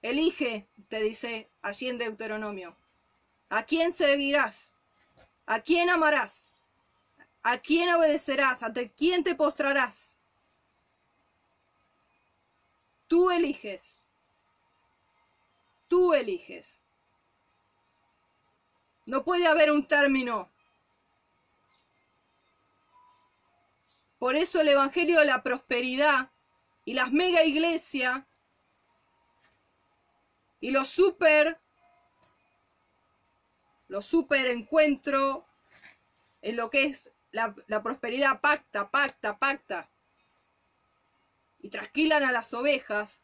elige, te dice allí en Deuteronomio. ¿A quién seguirás? ¿A quién amarás? ¿A quién obedecerás? ¿Ante quién te postrarás? Tú eliges. Tú eliges. No puede haber un término. Por eso el Evangelio de la Prosperidad y las mega iglesias y los super, los super encuentros en lo que es la, la prosperidad pacta, pacta, pacta y trasquilan a las ovejas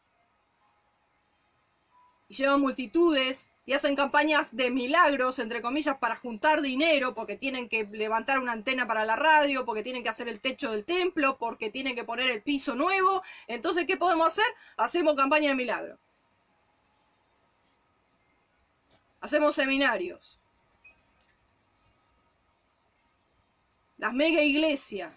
y llevan multitudes y hacen campañas de milagros, entre comillas, para juntar dinero, porque tienen que levantar una antena para la radio, porque tienen que hacer el techo del templo, porque tienen que poner el piso nuevo. Entonces, ¿qué podemos hacer? Hacemos campaña de milagros. Hacemos seminarios. Las mega iglesias.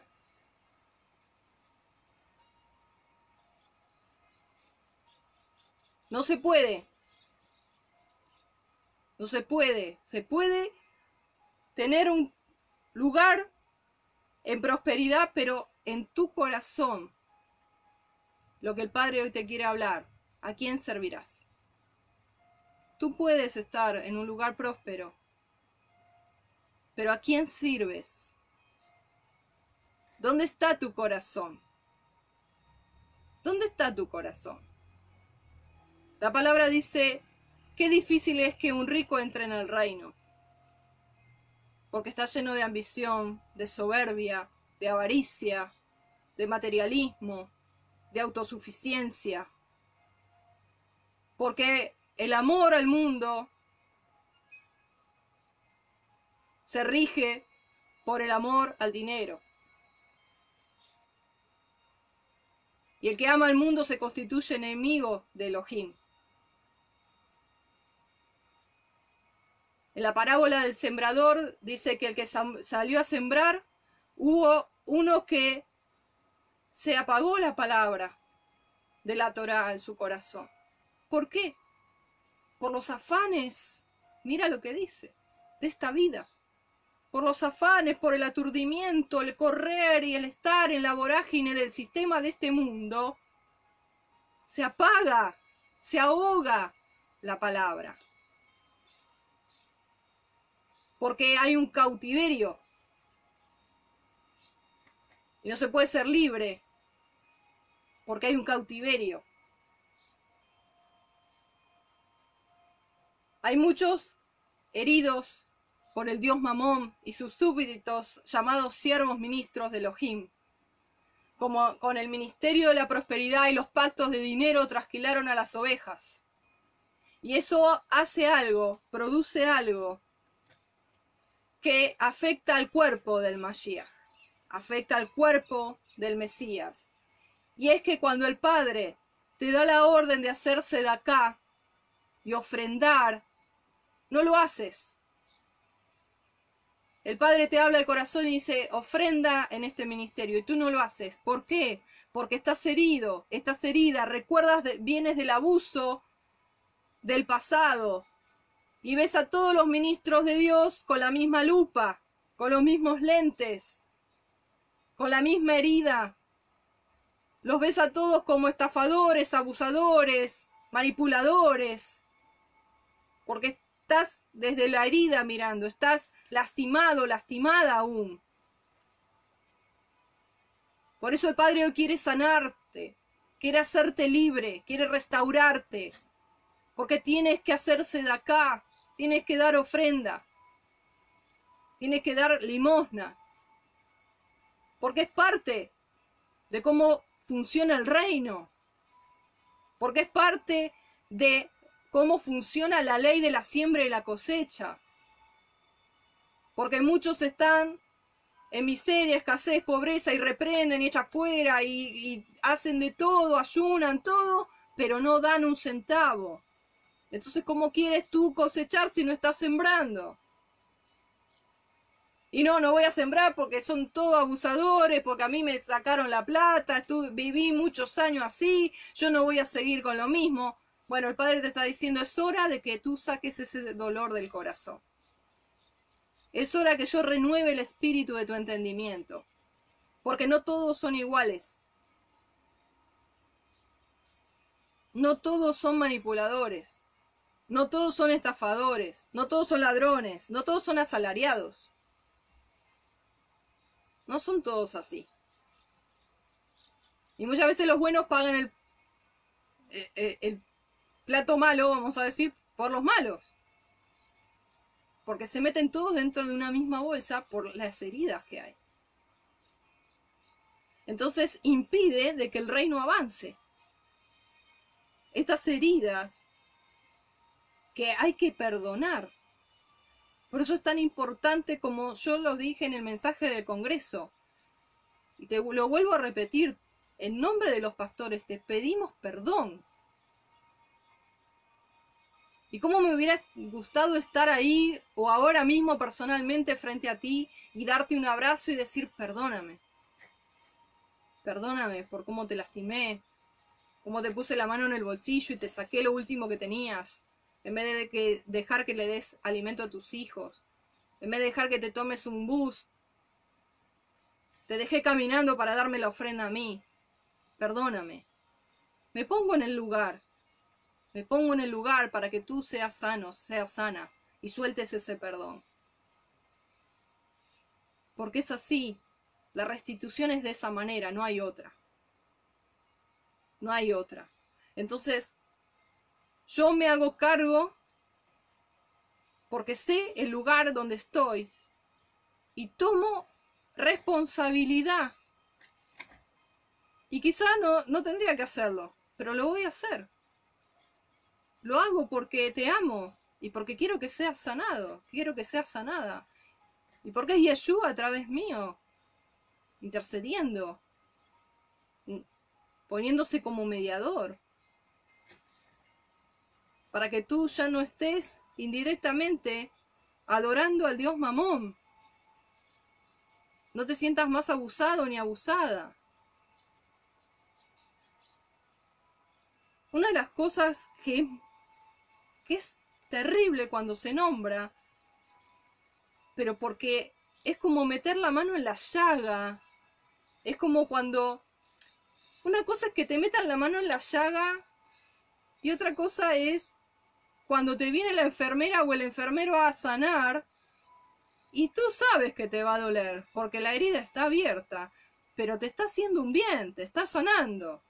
No se puede. No se puede. Se puede tener un lugar en prosperidad, pero en tu corazón. Lo que el Padre hoy te quiere hablar. ¿A quién servirás? Tú puedes estar en un lugar próspero, pero ¿a quién sirves? ¿Dónde está tu corazón? ¿Dónde está tu corazón? La palabra dice, qué difícil es que un rico entre en el reino, porque está lleno de ambición, de soberbia, de avaricia, de materialismo, de autosuficiencia, porque el amor al mundo se rige por el amor al dinero. Y el que ama al mundo se constituye enemigo de Elohim. En la parábola del sembrador dice que el que salió a sembrar, hubo uno que se apagó la palabra de la Torah en su corazón. ¿Por qué? Por los afanes, mira lo que dice, de esta vida. Por los afanes, por el aturdimiento, el correr y el estar en la vorágine del sistema de este mundo, se apaga, se ahoga la palabra porque hay un cautiverio. Y no se puede ser libre porque hay un cautiverio. Hay muchos heridos por el dios Mamón y sus súbditos llamados siervos ministros de Elohim. Como con el ministerio de la prosperidad y los pactos de dinero trasquilaron a las ovejas. Y eso hace algo, produce algo que afecta al cuerpo del Mashiach, afecta al cuerpo del Mesías. Y es que cuando el Padre te da la orden de hacerse de acá y ofrendar, no lo haces. El Padre te habla al corazón y dice, ofrenda en este ministerio, y tú no lo haces. ¿Por qué? Porque estás herido, estás herida, recuerdas, vienes del abuso del pasado, y ves a todos los ministros de Dios con la misma lupa, con los mismos lentes, con la misma herida. Los ves a todos como estafadores, abusadores, manipuladores, porque estás desde la herida mirando, estás lastimado, lastimada aún. Por eso el Padre quiere sanarte, quiere hacerte libre, quiere restaurarte, porque tienes que hacerse de acá, tienes que dar ofrenda. tienes que dar limosna, porque es parte de cómo funciona el reino, porque es parte de cómo funciona la ley de la siembra y la cosecha, porque muchos están en miseria, escasez, pobreza y reprenden y echan fuera y, y hacen de todo, ayunan todo, pero no dan un centavo. Entonces, ¿cómo quieres tú cosechar si no estás sembrando? Y no, no voy a sembrar porque son todos abusadores, porque a mí me sacaron la plata, estuve, viví muchos años así, yo no voy a seguir con lo mismo. Bueno, el Padre te está diciendo, es hora de que tú saques ese dolor del corazón. Es hora que yo renueve el espíritu de tu entendimiento, porque no todos son iguales. No todos son manipuladores, no todos son estafadores, no todos son ladrones, no todos son asalariados. No son todos así. Y muchas veces los buenos pagan el, eh, eh, el, plato malo, vamos a decir, por los malos. Porque se meten todos dentro de una misma bolsa por las heridas que hay. Entonces impide de que el reino avance. Estas heridas que hay que perdonar. Por eso es tan importante como yo lo dije en el mensaje del Congreso. Y te lo vuelvo a repetir, en nombre de los pastores te pedimos perdón. Y cómo me hubiera gustado estar ahí o ahora mismo personalmente frente a ti y darte un abrazo y decir perdóname. Perdóname por cómo te lastimé, cómo te puse la mano en el bolsillo y te saqué lo último que tenías en vez de que dejar que le des alimento a tus hijos, en vez de dejar que te tomes un bus, te dejé caminando para darme la ofrenda a mí. Perdóname. Me pongo en el lugar. Me pongo en el lugar para que tú seas sano, seas sana y sueltes ese perdón. Porque es así. La restitución es de esa manera, no hay otra. No hay otra. Entonces, yo me hago cargo porque sé el lugar donde estoy y tomo responsabilidad. Y quizá no, no tendría que hacerlo, pero lo voy a hacer. Lo hago porque te amo y porque quiero que seas sanado, quiero que seas sanada. Y porque es Yeshua a través mío, intercediendo, poniéndose como mediador para que tú ya no estés indirectamente adorando al Dios Mamón. No te sientas más abusado ni abusada. Una de las cosas que, que es terrible cuando se nombra, pero porque es como meter la mano en la llaga. Es como cuando... Una cosa es que te metan la mano en la llaga y otra cosa es cuando te viene la enfermera o el enfermero a sanar, y tú sabes que te va a doler, porque la herida está abierta, pero te está haciendo un bien, te está sanando.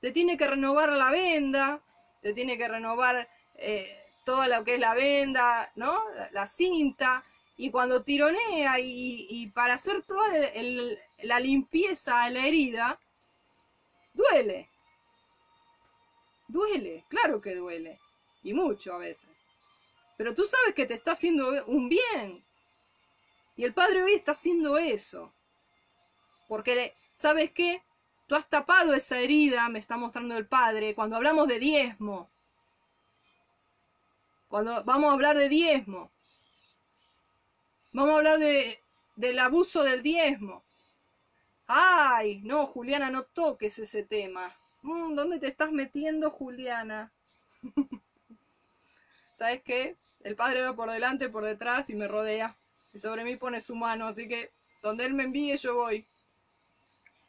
Te tiene que renovar la venda, te tiene que renovar eh, toda lo que es la venda, ¿no? La, cinta, y cuando tironea y, para hacer toda la limpieza a la herida, duele. Duele, claro que duele y mucho a veces. Pero tú sabes que te está haciendo un bien. Y el Padre hoy está haciendo eso. Porque, ¿sabes qué? Tú has tapado esa herida, me está mostrando el Padre, cuando hablamos de diezmo. Cuando vamos a hablar de diezmo. Vamos a hablar de, del abuso del diezmo. Ay, no, Juliana, no toques ese tema. Mm, ¿Dónde te estás metiendo, Juliana? ¿sabes qué? El Padre va por delante, por detrás y me rodea. Y sobre mí pone su mano, así que donde Él me envíe yo voy.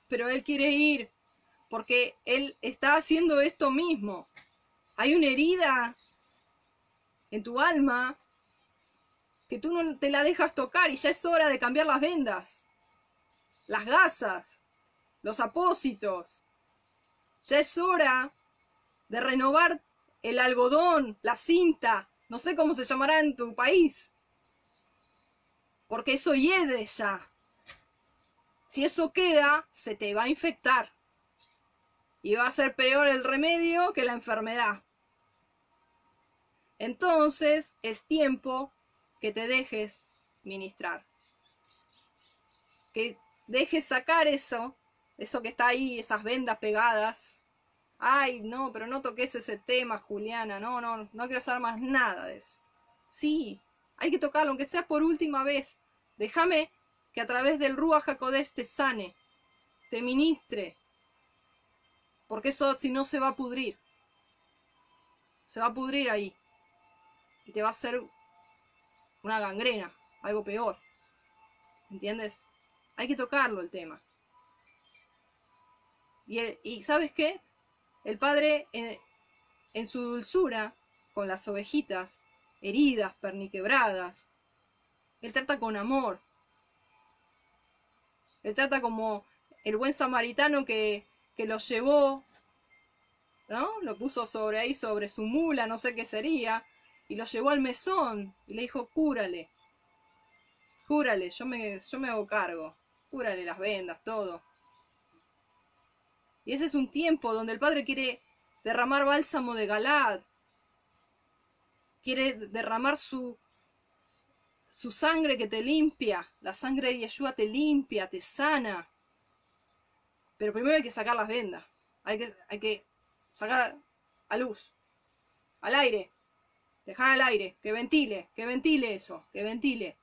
Pero Él quiere ir, porque Él está haciendo esto mismo. Hay una herida en tu alma que tú no te la dejas tocar y ya es hora de cambiar las vendas, las gasas, los apósitos. Ya es hora de renovar el algodón, la cinta, no sé cómo se llamará en tu país. Porque eso hiede ya. Si eso queda, se te va a infectar. Y va a ser peor el remedio que la enfermedad. Entonces es tiempo que te dejes ministrar. Que dejes sacar eso, eso que está ahí, esas vendas pegadas. Ay, no, pero no toques ese tema, Juliana. No, no, no quiero saber más nada de eso. Sí, hay que tocarlo, aunque sea por última vez. Déjame que a través del Rúa Jacodés te sane, te ministre. Porque eso si no se va a pudrir. Se va a pudrir ahí. Y te va a hacer una gangrena, algo peor. ¿Entiendes? Hay que tocarlo el tema. Y, ¿sabes qué? El padre en, en su dulzura, con las ovejitas, heridas, perniquebradas, él trata con amor. Él trata como el buen samaritano que, que lo llevó, ¿no? Lo puso sobre ahí, sobre su mula, no sé qué sería, y lo llevó al mesón y le dijo, cúrale, cúrale, yo me, yo me hago cargo, cúrale las vendas, todo. Ese es un tiempo donde el Padre quiere derramar bálsamo de Galad, quiere derramar su, su sangre que te limpia, la sangre de Yeshua te limpia, te sana. Pero primero hay que sacar las vendas, hay que, hay que sacar a luz, al aire, Dejar al aire, que ventile, que ventile eso, que ventile.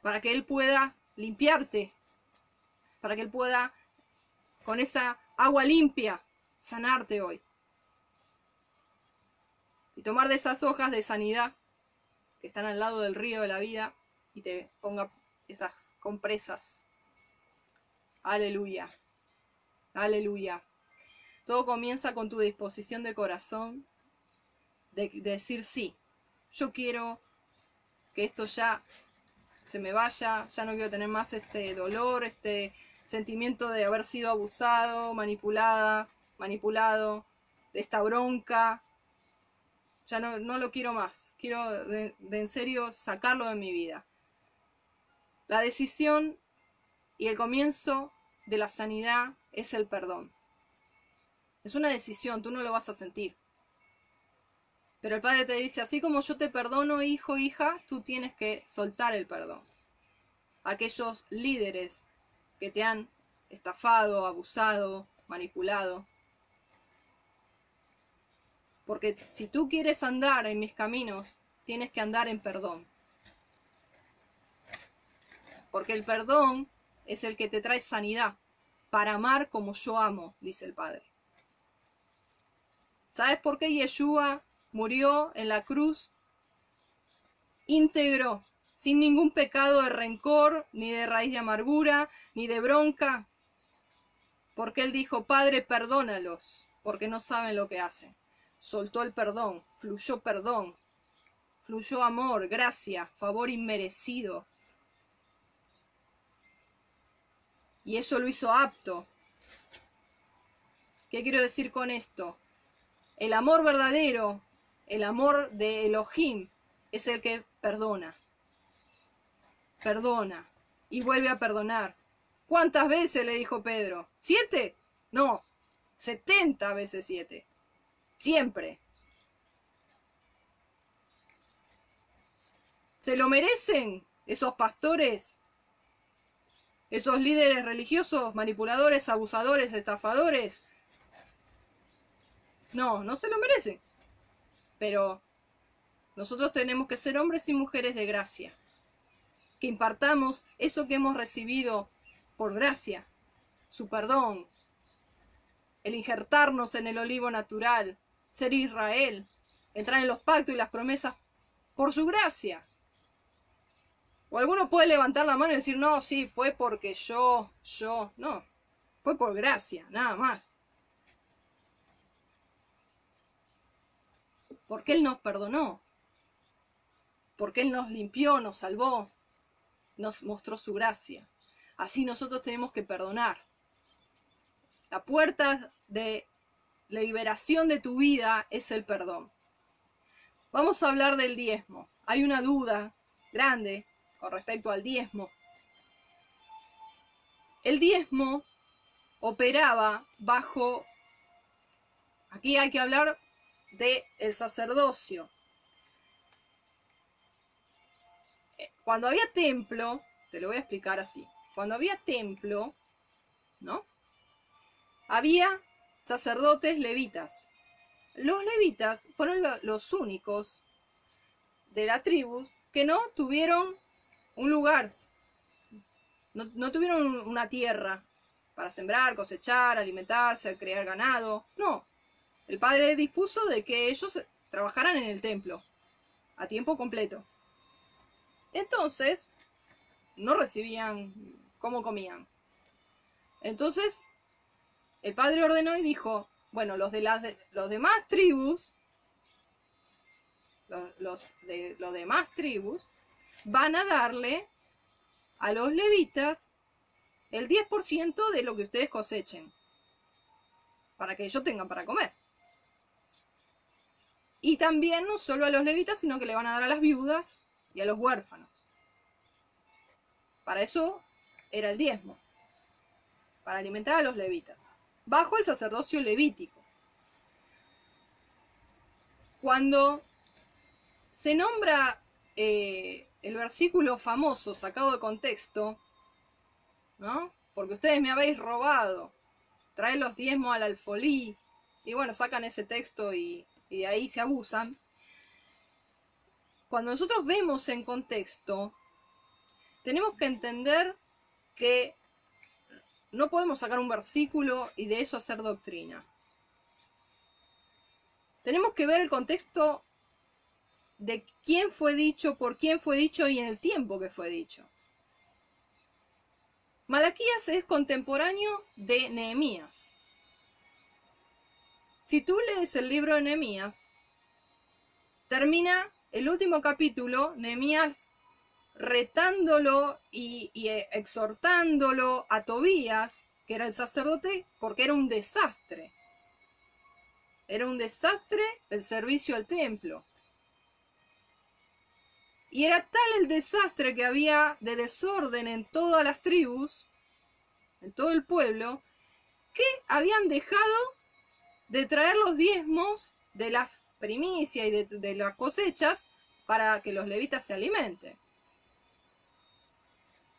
Para que Él pueda limpiarte, para que Él pueda, con esa agua limpia, sanarte hoy. Y tomar de esas hojas de sanidad que están al lado del río de la vida y te ponga esas compresas. Aleluya. Aleluya. Todo comienza con tu disposición de corazón de, decir sí. Yo quiero que esto ya se me vaya, ya no quiero tener más este dolor, este sentimiento de haber sido abusado, manipulada, manipulado, de esta bronca. Ya no, lo quiero más. Quiero de, en serio sacarlo de mi vida. La decisión y el comienzo de la sanidad es el perdón. Es una decisión, tú no lo vas a sentir. Pero el Padre te dice, así como yo te perdono, hijo, hija, tú tienes que soltar el perdón. Aquellos líderes que te han estafado, abusado, manipulado. Porque si tú quieres andar en mis caminos, tienes que andar en perdón. Porque el perdón es el que te trae sanidad para amar como yo amo, dice el Padre. ¿Sabes por qué Yeshua murió en la cruz íntegro, sin ningún pecado de rencor, ni de raíz de amargura, ni de bronca? Porque él dijo, Padre, perdónalos, porque no saben lo que hacen. Soltó el perdón, fluyó perdón, fluyó amor, gracia, favor inmerecido. Y eso lo hizo apto. ¿Qué quiero decir con esto? El amor verdadero, el amor de Elohim, es el que perdona. Perdona y vuelve a perdonar. ¿Cuántas veces le dijo Pedro? ¿Siete? No, setenta veces siete. Siempre. ¿Se lo merecen esos pastores? Esos líderes religiosos, manipuladores, abusadores, estafadores, no, no se lo merecen. Pero nosotros tenemos que ser hombres y mujeres de gracia. Que impartamos eso que hemos recibido por gracia, su perdón, el injertarnos en el olivo natural, ser Israel, entrar en los pactos y las promesas por su gracia. O alguno puede levantar la mano y decir, no, sí, fue porque yo, yo, no, fue por gracia, nada más. porque Él nos perdonó, porque Él nos limpió, nos salvó, nos mostró su gracia. Así nosotros tenemos que perdonar. La puerta de la liberación de tu vida es el perdón. Vamos a hablar del diezmo. Hay una duda grande con respecto al diezmo. El diezmo operaba bajo, aquí hay que hablar de el sacerdocio. Cuando había templo, te lo voy a explicar así. Cuando había templo, ¿no? Había sacerdotes levitas. Los levitas fueron los únicos de la tribu que no tuvieron un lugar, no, tuvieron una tierra para sembrar, cosechar, alimentarse, crear ganado. No, el padre dispuso de que ellos trabajaran en el templo a tiempo completo. Entonces, no recibían cómo comían. Entonces, el padre ordenó y dijo, bueno, los de las los demás tribus, los, de los demás tribus, van a darle a los levitas el 10% de lo que ustedes cosechen, para que ellos tengan para comer. Y también no solo a los levitas, sino que le van a dar a las viudas y a los huérfanos. Para eso era el diezmo, para alimentar a los levitas, bajo el sacerdocio levítico. Cuando se nombra eh, el versículo famoso sacado de contexto, ¿no? Porque ustedes me habéis robado, trae los diezmos al alfolí, y bueno, sacan ese texto y, y de ahí se abusan. Cuando nosotros vemos en contexto, tenemos que entender que no podemos sacar un versículo y de eso hacer doctrina. Tenemos que ver el contexto de quién fue dicho, por quién fue dicho y en el tiempo que fue dicho. Malaquías es contemporáneo de Nehemías. Si tú lees el libro de Nehemías, termina el último capítulo, Nehemías retándolo y, y, exhortándolo a Tobías, que era el sacerdote, porque era un desastre. Era un desastre el servicio al templo. Y era tal el desastre que había de desorden en todas las tribus, en todo el pueblo, que habían dejado de traer los diezmos de las primicias y de, las cosechas para que los levitas se alimenten.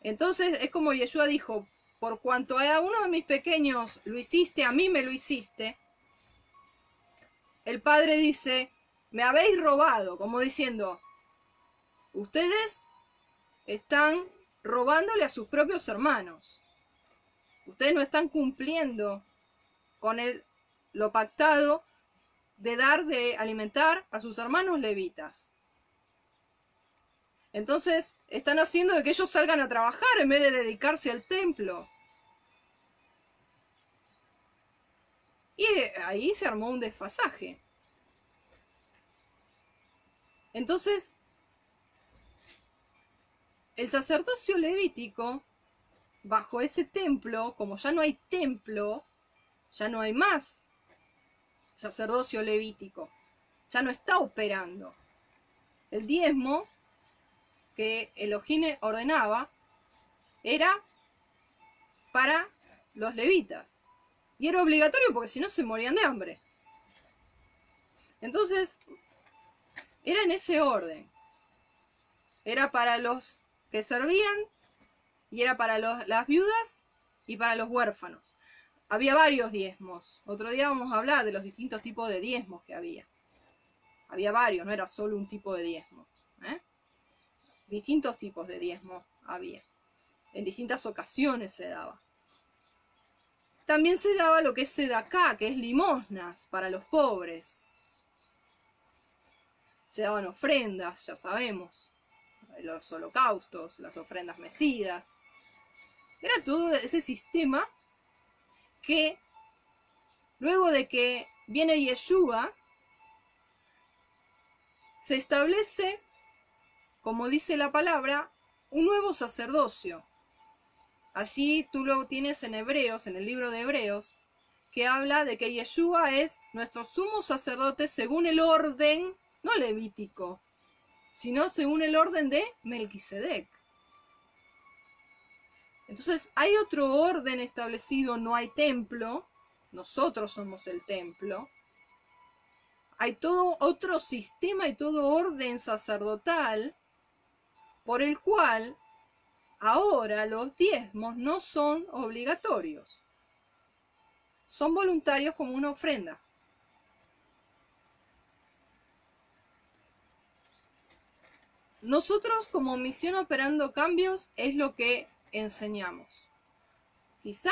Entonces es como Yeshua dijo, por cuanto a uno de mis pequeños lo hiciste, a mí me lo hiciste. El padre dice, me habéis robado, como diciendo, Ustedes están robándole a sus propios hermanos. Ustedes no están cumpliendo con el, lo pactado de dar de alimentar a sus hermanos levitas. Entonces, están haciendo de que ellos salgan a trabajar en vez de dedicarse al templo. Y ahí se armó un desfasaje. Entonces, el sacerdocio levítico, bajo ese templo, como ya no hay templo, ya no hay más sacerdocio levítico, ya no está operando. El diezmo que Elohim ordenaba era para los levitas. Y era obligatorio porque si no se morían de hambre. Entonces, era en ese orden. Era para los que servían y era para las viudas y para los huérfanos. Había varios diezmos. Otro día vamos a hablar de los distintos tipos de diezmos que había. Había varios, no era solo un tipo de diezmo. ¿eh? Distintos tipos de diezmo había. En distintas ocasiones se daba. También se daba lo que es sedacá, que es limosnas para los pobres. Se daban ofrendas, ya sabemos los holocaustos, las ofrendas mesidas. Era todo ese sistema que luego de que viene Yeshua, se establece, como dice la palabra, un nuevo sacerdocio. Así tú lo tienes en Hebreos, en el libro de Hebreos, que habla de que Yeshua es nuestro sumo sacerdote según el orden no levítico, sino según el orden de Melquisedec. Entonces hay otro orden establecido, no hay templo, nosotros somos el templo. Hay todo otro sistema y todo orden sacerdotal por el cual ahora los diezmos no son obligatorios. Son voluntarios como una ofrenda. Nosotros como misión operando cambios es lo que enseñamos. Quizá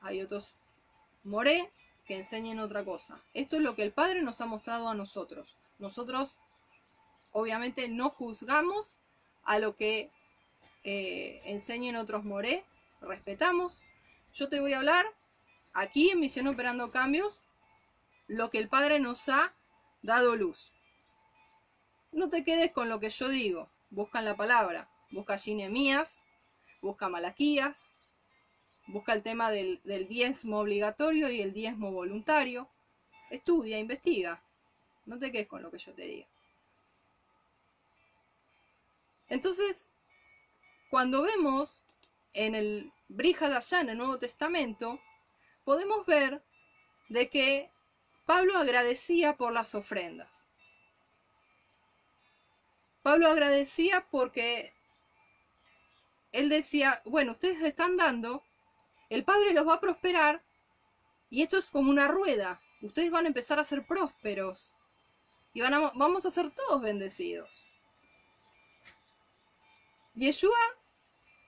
hay otros moré que enseñen otra cosa. Esto es lo que el Padre nos ha mostrado a nosotros. Nosotros obviamente no juzgamos a lo que eh, enseñen otros moré, respetamos. Yo te voy a hablar aquí en Misión Operando Cambios lo que el Padre nos ha dado luz. No te quedes con lo que yo digo, busca en la palabra, busca Ginemías, busca Malaquías, busca el tema del, diezmo obligatorio y el diezmo voluntario, estudia, investiga, no te quedes con lo que yo te diga. Entonces, cuando vemos en el Brihadashá, en el Nuevo Testamento, podemos ver de que Pablo agradecía por las ofrendas. Pablo agradecía porque él decía, bueno, ustedes están dando, el Padre los va a prosperar y esto es como una rueda. Ustedes van a empezar a ser prósperos y van a, vamos a ser todos bendecidos. Yeshua,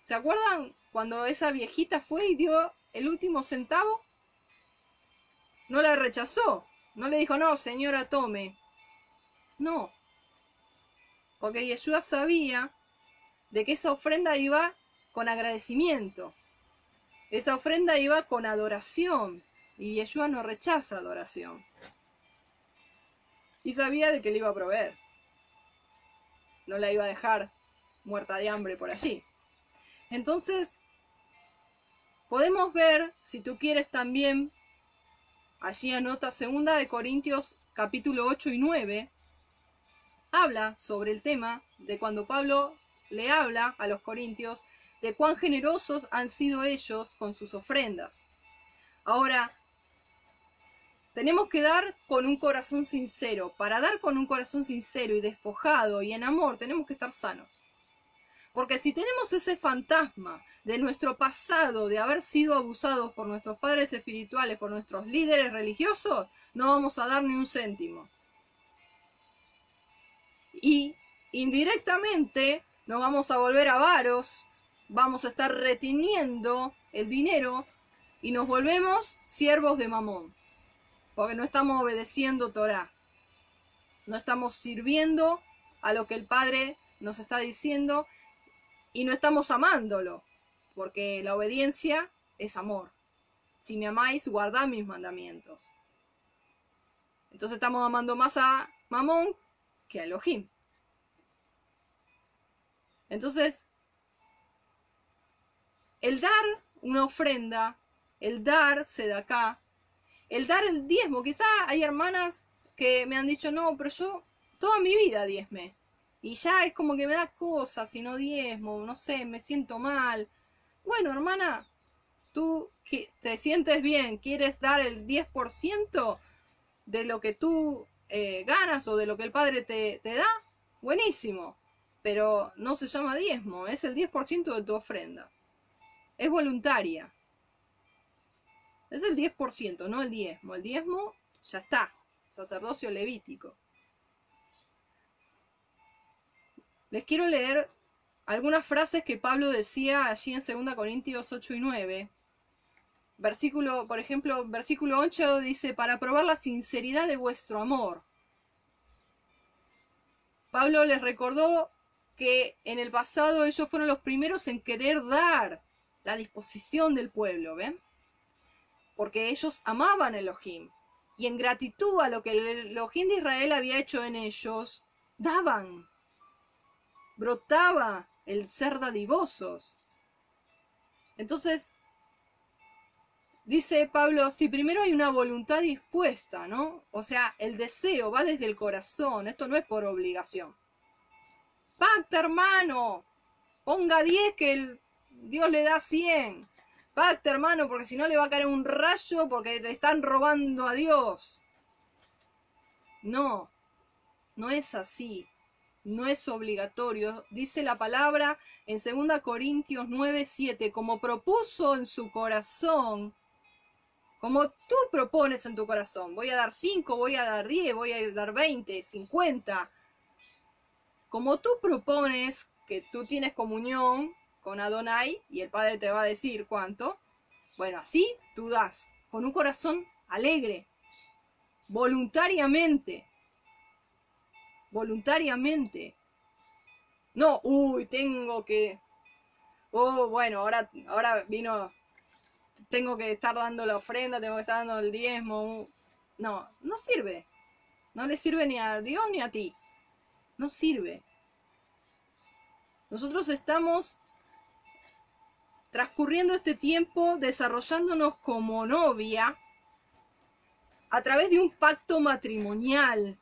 ¿se acuerdan cuando esa viejita fue y dio el último centavo? No la rechazó, no le dijo, no, señora, tome. No, porque Yeshua sabía de que esa ofrenda iba con agradecimiento. Esa ofrenda iba con adoración. Y Yeshua no rechaza adoración. Y sabía de que le iba a proveer. No la iba a dejar muerta de hambre por allí. Entonces, podemos ver, si tú quieres también, allí anota segunda de Corintios capítulo 8 y 9, habla sobre el tema de cuando Pablo le habla a los corintios de cuán generosos han sido ellos con sus ofrendas. Ahora, tenemos que dar con un corazón sincero. Para dar con un corazón sincero y despojado y en amor, tenemos que estar sanos. Porque si tenemos ese fantasma de nuestro pasado, de haber sido abusados por nuestros padres espirituales, por nuestros líderes religiosos, no vamos a dar ni un céntimo. Y indirectamente nos vamos a volver avaros, vamos a estar reteniendo el dinero y nos volvemos siervos de Mamón. Porque no estamos obedeciendo Torah. No estamos sirviendo a lo que el Padre nos está diciendo y no estamos amándolo, porque la obediencia es amor. Si me amáis, guardad mis mandamientos. Entonces estamos amando más a Mamón que a Elohim. Entonces, el dar una ofrenda, el dar se da acá, el dar el diezmo, quizá hay hermanas que me han dicho, no, pero yo toda mi vida diezme. Y ya es como que me da cosas si no diezmo, no sé, me siento mal. Bueno, hermana, tú te sientes bien, quieres dar el 10% de lo que tú eh, ganas o de lo que el Padre te, te da, buenísimo. Pero no se llama diezmo, es el 10% de tu ofrenda. Es voluntaria. Es el 10%, no el diezmo. El diezmo ya está, sacerdocio levítico. Les quiero leer algunas frases que Pablo decía allí en 2 Corintios 8 y 9. Versículo, por ejemplo, versículo 8 dice, para probar la sinceridad de vuestro amor. Pablo les recordó que en el pasado ellos fueron los primeros en querer dar la disposición del pueblo, ¿ven? Porque ellos amaban a Elohim. Y en gratitud a lo que el Elohim de Israel había hecho en ellos, daban brotaba el ser dadivosos. Entonces, dice Pablo, si primero hay una voluntad dispuesta, ¿no? O sea, el deseo va desde el corazón, esto no es por obligación. Pacta, hermano, ponga 10 que el Dios le da 100. Pacta, hermano, porque si no le va a caer un rayo porque le están robando a Dios. No, no es así. No es obligatorio. Dice la palabra en 2 Corintios 9, 7, como propuso en su corazón, como tú propones en tu corazón. Voy a dar 5, voy a dar 10, voy a dar 20, 50. Como tú propones que tú tienes comunión con Adonai y el Padre te va a decir cuánto, bueno, así tú das, con un corazón alegre, voluntariamente, voluntariamente. No, uy, tengo que, oh, bueno, ahora, ahora vino, tengo que estar dando la ofrenda, tengo que estar dando el diezmo. No, no sirve. No le sirve ni a Dios ni a ti. No sirve. Nosotros estamos transcurriendo este tiempo desarrollándonos como novia a través de un pacto matrimonial.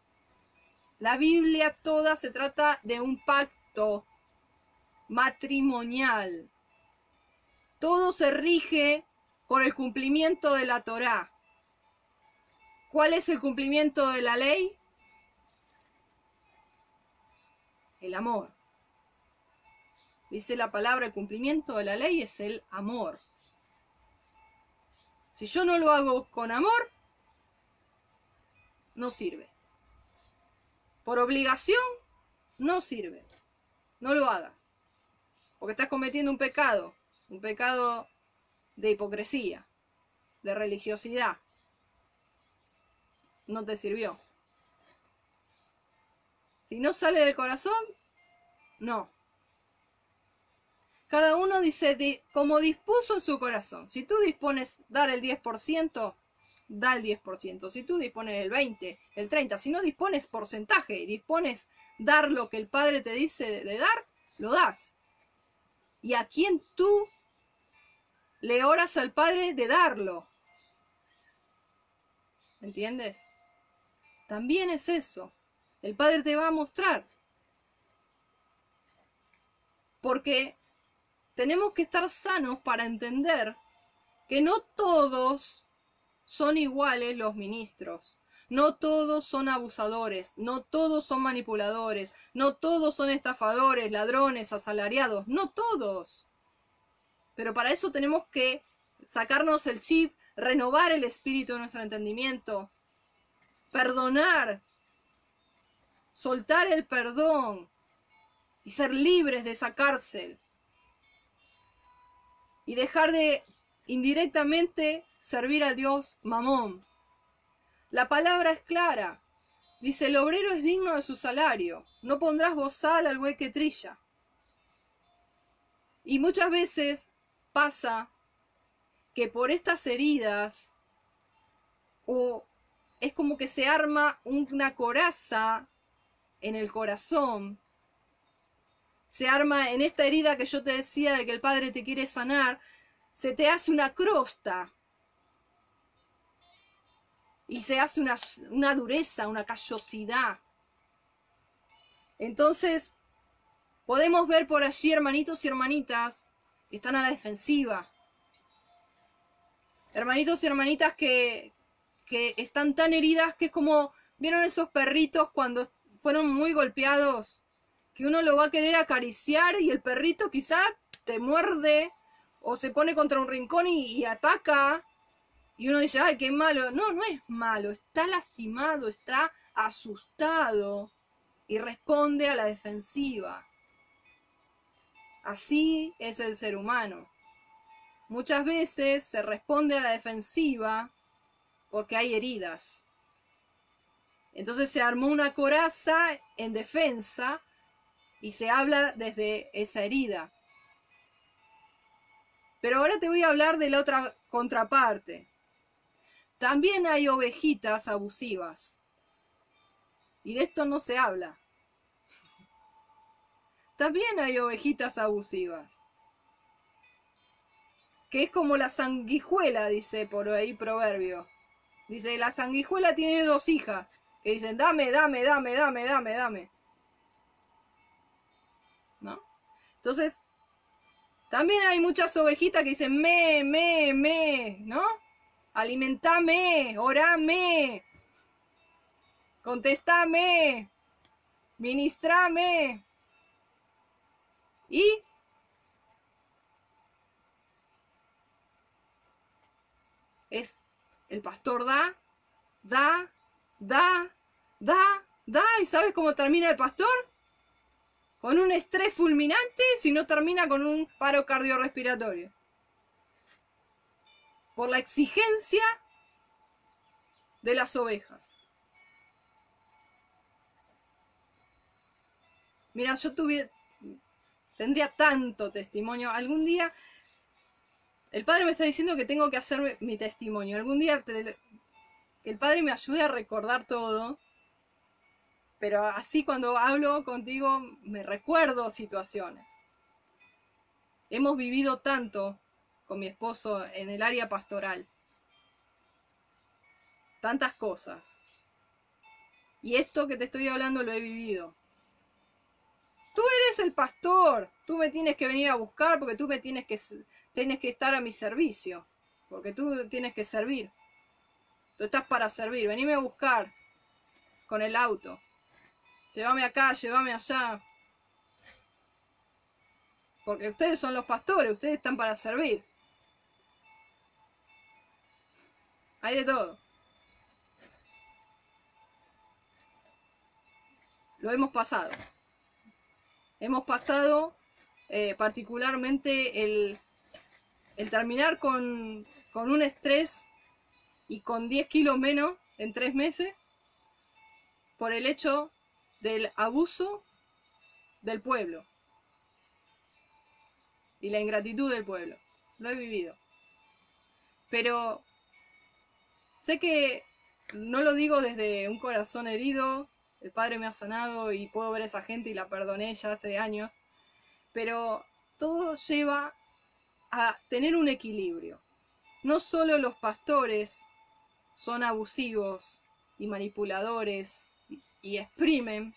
La Biblia toda se trata de un pacto matrimonial. Todo se rige por el cumplimiento de la Torá. ¿Cuál es el cumplimiento de la ley? El amor. Dice la palabra, el cumplimiento de la ley es el amor. Si yo no lo hago con amor, no sirve. Por obligación, no sirve. No lo hagas. Porque estás cometiendo un pecado. Un pecado de hipocresía, de religiosidad. No te sirvió. Si no sale del corazón, no. Cada uno dice como dispuso en su corazón. Si tú dispones dar el 10%, da el 10%. Si tú dispones el 20, el 30, si no dispones porcentaje y dispones dar lo que el Padre te dice de dar, lo das. Y a quien tú le oras al Padre de darlo. ¿Entiendes? También es eso. El Padre te va a mostrar. Porque tenemos que estar sanos para entender que no todos son iguales los ministros. No todos son abusadores, no todos son manipuladores, no todos son estafadores, ladrones, asalariados, no todos. Pero para eso tenemos que sacarnos el chip, renovar el espíritu de nuestro entendimiento, perdonar, soltar el perdón y ser libres de esa cárcel y dejar de indirectamente servir a Dios mamón. La palabra es clara. Dice, el obrero es digno de su salario. No pondrás bozal al buey que trilla. Y muchas veces pasa que por estas heridas o es como que se arma una coraza en el corazón se arma en esta herida que yo te decía de que el Padre te quiere sanar, se te hace una crosta y se hace una, una dureza, una callosidad. Entonces, podemos ver por allí hermanitos y hermanitas que están a la defensiva. Hermanitos y hermanitas que, que están tan heridas que es como, ¿vieron esos perritos cuando fueron muy golpeados que uno lo va a querer acariciar y el perrito quizá te muerde o se pone contra un rincón y, ataca y uno dice, ay, qué malo. No, no es malo, está lastimado, está asustado y responde a la defensiva. Así es el ser humano. Muchas veces se responde a la defensiva porque hay heridas. Entonces se armó una coraza en defensa y se habla desde esa herida. Pero ahora te voy a hablar de la otra contraparte. También hay ovejitas abusivas. Y de esto no se habla. También hay ovejitas abusivas. que es como la sanguijuela, dice por ahí proverbio. Dice, la sanguijuela tiene dos hijas, que dicen, dame, dame, dame, dame, dame, dame. ¿No? Entonces, también hay muchas ovejitas que dicen, me, me, me, ¿no? Alimentame, orame, contestame, ministrame. Y es el pastor da, da, da, da, da. ¿Y sabes cómo termina el pastor? Con un estrés fulminante, si no termina con un paro cardiorrespiratorio. Por la exigencia de las ovejas. Mira, yo tuve, tendría tanto testimonio. Algún día el padre me está diciendo que tengo que hacer mi testimonio. Algún día que el padre me ayude a recordar todo. Pero así cuando hablo contigo me recuerdo situaciones. Hemos vivido tanto con mi esposo en el área pastoral. Tantas cosas. Y esto que te estoy hablando lo he vivido. Tú eres el pastor. Tú me tienes que venir a buscar porque tú me tienes que tienes que estar a mi servicio, porque tú tienes que servir. Tú estás para servir, venime a buscar con el auto. Llévame acá, llévame allá. Porque ustedes son los pastores, ustedes están para servir. Hay de todo. Lo hemos pasado. Hemos pasado eh, particularmente el, el terminar con, un estrés y con 10 kilos menos en tres meses por el hecho del abuso del pueblo y la ingratitud del pueblo. Lo he vivido. Pero sé que no lo digo desde un corazón herido, el Padre me ha sanado y puedo ver a esa gente y la perdoné ya hace años, pero todo lleva a tener un equilibrio. No solo los pastores son abusivos y manipuladores y, exprimen,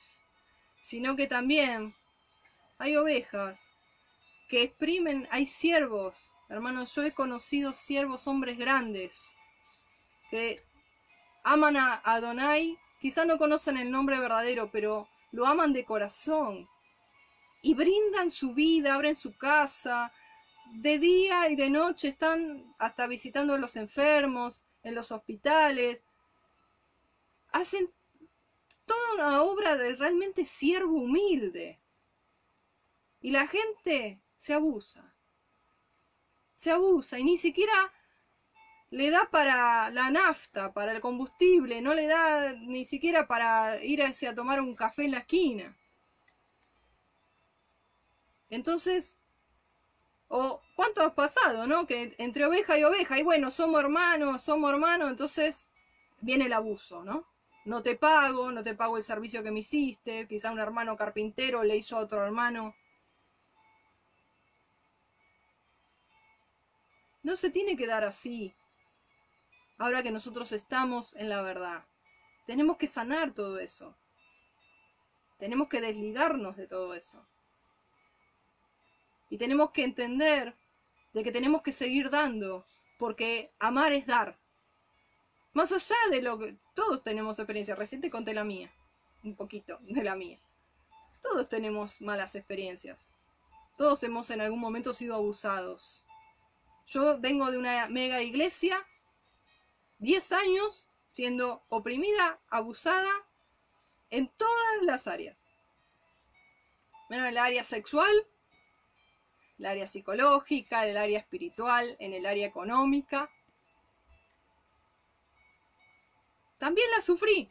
sino que también hay ovejas que exprimen, hay siervos, hermanos, yo he conocido siervos hombres grandes que aman a Adonai, quizá no conocen el nombre verdadero, pero lo aman de corazón y brindan su vida, abren su casa, de día y de noche están hasta visitando a los enfermos, en los hospitales. Hacen toda una obra de realmente siervo humilde. Y la gente se abusa. Se abusa y ni siquiera le da para la nafta, para el combustible, no le da ni siquiera para ir a, a tomar un café en la esquina. Entonces, o cuánto ha pasado, ¿no? Que entre oveja y oveja, y bueno, somos hermanos, somos hermanos, entonces viene el abuso, ¿no? No te pago, no te pago el servicio que me hiciste, quizá un hermano carpintero le hizo a otro hermano. No se tiene que dar así. Ahora que nosotros estamos en la verdad. Tenemos que sanar todo eso. Tenemos que desligarnos de todo eso. Y tenemos que entender de que tenemos que seguir dando, porque amar es dar. Más allá de lo que todos tenemos experiencia, recién te conté la mía, un poquito de la mía. Todos tenemos malas experiencias. Todos hemos en algún momento sido abusados. Yo vengo de una mega iglesia, 10 años siendo oprimida, abusada en todas las áreas. Menos en el área sexual, el área psicológica, el área espiritual, en el área económica. También la sufrí.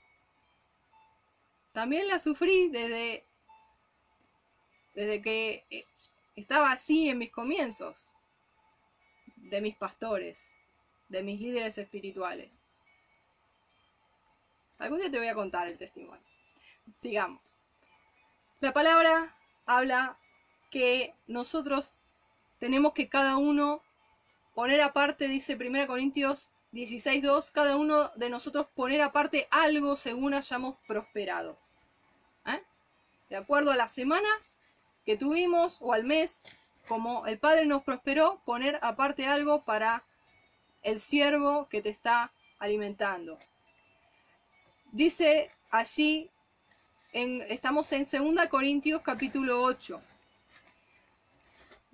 También la sufrí desde, desde que eh, estaba así en mis comienzos, de mis pastores, de mis líderes espirituales. Algún día te voy a contar el testimonio. Sigamos. La palabra habla que nosotros tenemos que cada uno poner aparte, dice 1 Corintios 16.2, cada uno de nosotros poner aparte algo según hayamos prosperado. ¿Eh? De acuerdo a la semana que tuvimos o al mes, como el Padre nos prosperó, poner aparte algo para el siervo que te está alimentando. Dice allí, en, estamos en 2 Corintios capítulo 8,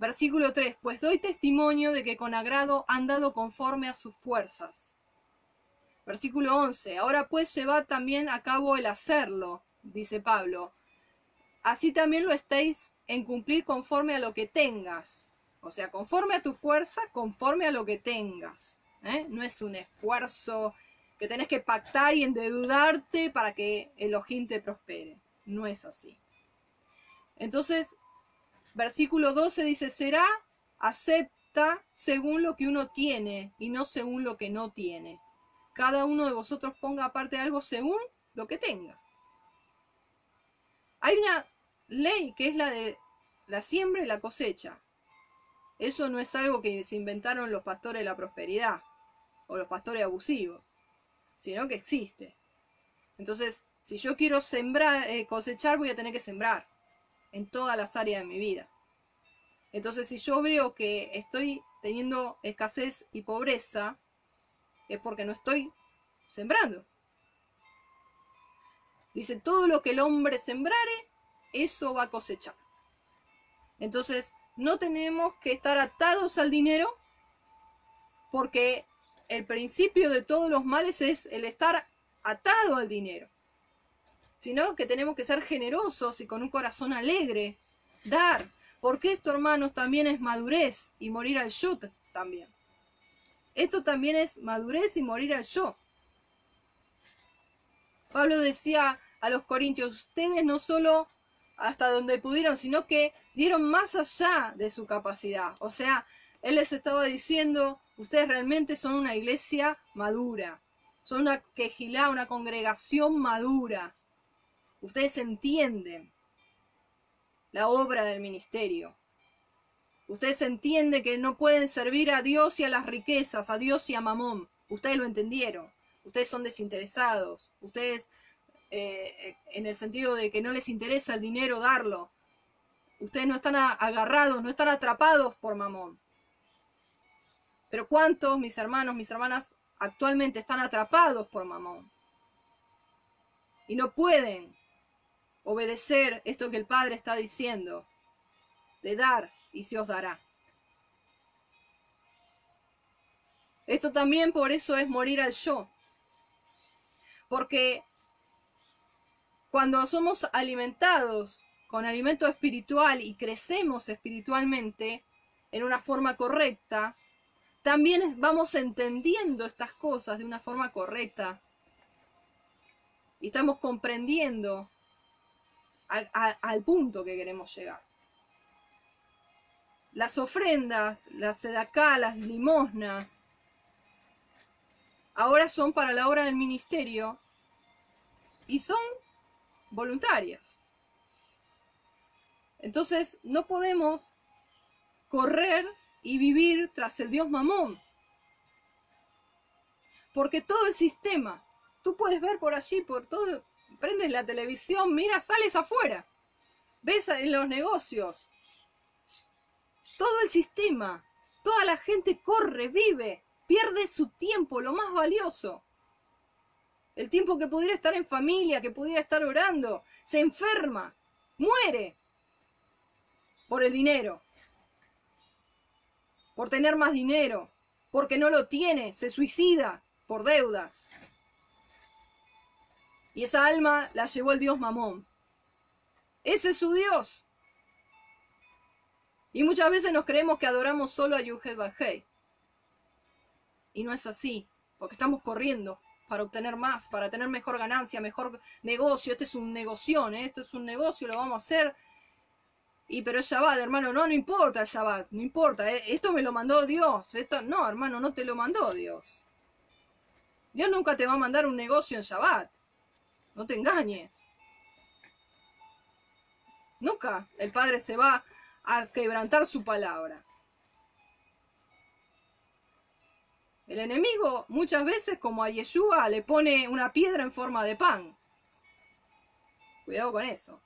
versículo 3, pues doy testimonio de que con agrado han dado conforme a sus fuerzas. Versículo 11, ahora pues llevad también a cabo el hacerlo, dice Pablo. Así también lo estáis en cumplir conforme a lo que tengas. O sea, conforme a tu fuerza, conforme a lo que tengas. ¿eh? No es un esfuerzo que tenés que pactar y endeudarte para que el ojín te prospere. No es así. Entonces, versículo 12 dice, será acepta según lo que uno tiene y no según lo que no tiene. Cada uno de vosotros ponga aparte algo según lo que tenga. Hay una ley que es la de la siembra y la cosecha. Eso no es algo que se inventaron los pastores de la prosperidad o los pastores abusivos, sino que existe. Entonces, si yo quiero eh, cosechar, voy a tener que sembrar en todas las áreas de mi vida. Entonces, si yo veo que estoy teniendo escasez y pobreza, es porque no estoy sembrando. Dice, todo lo que el hombre sembrare, eso va a cosechar. Entonces, no tenemos que estar atados al dinero porque el principio de todos los males es el estar atado al dinero, sino que tenemos que ser generosos y con un corazón alegre, dar, porque esto, hermanos, también es madurez y morir al yo también. Esto también es madurez y morir al yo. Pablo decía a los corintios, ustedes no solo hasta donde pudieron, sino que dieron más allá de su capacidad. O sea, él les estaba diciendo, ustedes realmente son una iglesia madura, son una quejilá, una congregación madura. Ustedes entienden la obra del ministerio. Ustedes entienden que no pueden servir a Dios y a las riquezas, a Dios y a Mamón. Ustedes lo entendieron. Ustedes son desinteresados. Ustedes, eh, en el sentido de que no les interesa el dinero darlo. Ustedes no están agarrados, no están atrapados por Mamón. Pero ¿cuántos, mis hermanos, mis hermanas, actualmente están atrapados por Mamón? Y no pueden obedecer esto que el Padre está diciendo, de dar y se os dará. Esto también por eso es morir al yo. Porque cuando somos alimentados con alimento espiritual y crecemos espiritualmente en una forma correcta, también vamos entendiendo estas cosas de una forma correcta. Y estamos comprendiendo al punto que queremos llegar. Las ofrendas, las sedacá, las limosnas, ahora son para la obra del ministerio y son voluntarias. Entonces no podemos correr y vivir tras el Dios mamón. Porque todo el sistema, tú puedes ver por allí, por todo, prendes la televisión, mira, sales afuera, ves en los negocios, todo el sistema, toda la gente corre, vive, pierde su tiempo, lo más valioso. El tiempo que pudiera estar en familia, que pudiera estar orando, se enferma, muere por el dinero, por tener más dinero, porque no lo tiene, se suicida por deudas. Y esa alma la llevó el dios Mamón. Ese es su dios. Y muchas veces nos creemos que adoramos solo a Yuhed Bajei. Y no es así, porque estamos corriendo para obtener más, para tener mejor ganancia, mejor negocio. Este es un negocio, ¿eh? esto es un negocio, lo vamos a hacer. Y pero es Shabbat, hermano, no, no importa el Shabbat, no importa, ¿eh? esto me lo mandó Dios. Esto, no, hermano, no te lo mandó Dios. Dios nunca te va a mandar un negocio en Shabbat. No te engañes. Nunca el Padre se va a quebrantar su palabra. El enemigo muchas veces, como a Yeshua, le pone una piedra en forma de pan. Cuidado con eso.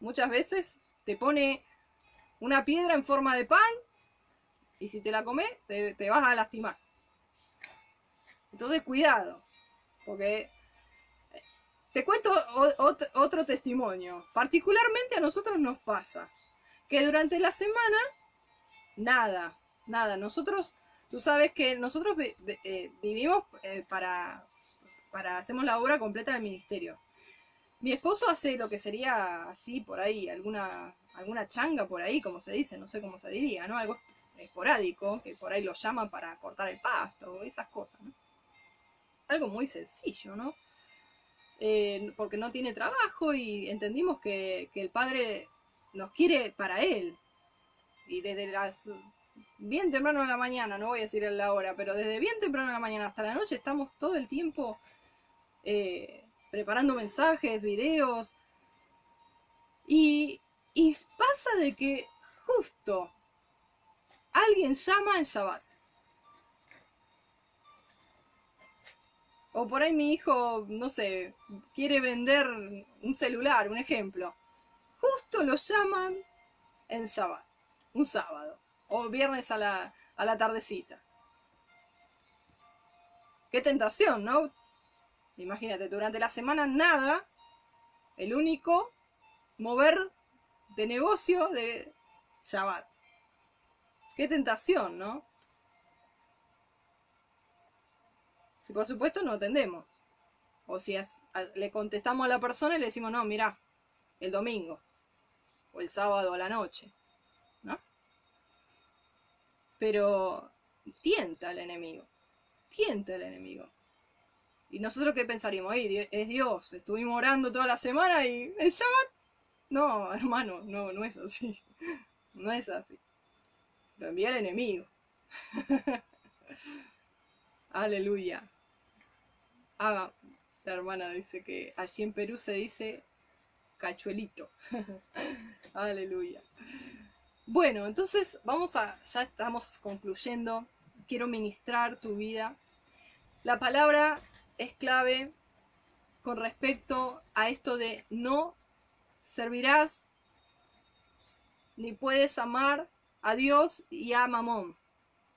Muchas veces te pone una piedra en forma de pan y si te la comes te, te vas a lastimar. Entonces cuidado, porque te cuento otro testimonio. Particularmente a nosotros nos pasa que durante la semana, nada, nada. Nosotros, tú sabes que nosotros eh, vivimos eh, para, para, hacemos la obra completa del ministerio. Mi esposo hace lo que sería así por ahí, alguna, alguna changa por ahí, como se dice, no sé cómo se diría, ¿no? Algo esporádico, que por ahí lo llaman para cortar el pasto, esas cosas, ¿no? Algo muy sencillo, ¿no? Eh, porque no tiene trabajo y entendimos que, el padre nos quiere para él. Y desde las bien temprano de la mañana, no voy a decir la hora, pero desde bien temprano de la mañana hasta la noche estamos todo el tiempo eh, preparando mensajes, videos. Y, y pasa de que justo alguien llama en Shabbat. O por ahí mi hijo, no sé, quiere vender un celular, un ejemplo. Justo lo llaman en Shabbat, un sábado, o viernes a la, a la tardecita. Qué tentación, ¿no? Imagínate, durante la semana nada, el único mover de negocio de Shabbat. Qué tentación, ¿no? Y por supuesto no atendemos. O si le contestamos a la persona y le decimos, no, mira, el domingo o el sábado a la noche, ¿no? Pero tienta al enemigo, tienta al enemigo. ¿Y nosotros qué pensaríamos? es Dios, estuvimos orando toda la semana y el Shabbat. No, hermano, no, no es así. No es así. Lo envía el enemigo. Aleluya. Ah, la hermana dice que allí en Perú se dice cachuelito. Aleluya. Bueno, entonces vamos a, ya estamos concluyendo. Quiero ministrar tu vida. La palabra es clave con respecto a esto de no servirás ni puedes amar a Dios y a Mamón,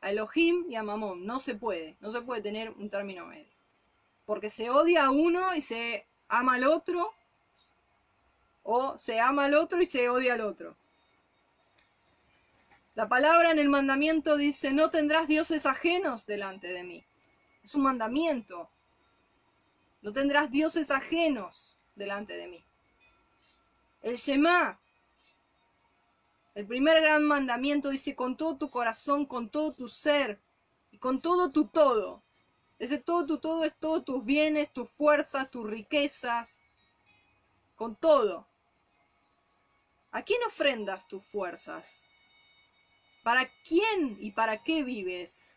a Elohim y a Mamón. No se puede, no se puede tener un término medio. Porque se odia a uno y se ama al otro, o se ama al otro y se odia al otro. La palabra en el mandamiento dice, no tendrás dioses ajenos delante de mí. Es un mandamiento. No tendrás dioses ajenos delante de mí. El Shema, el primer gran mandamiento dice, con todo tu corazón, con todo tu ser y con todo tu todo. Ese todo tu todo es todos tus bienes, tus fuerzas, tus riquezas, con todo. ¿A quién ofrendas tus fuerzas? ¿Para quién y para qué vives?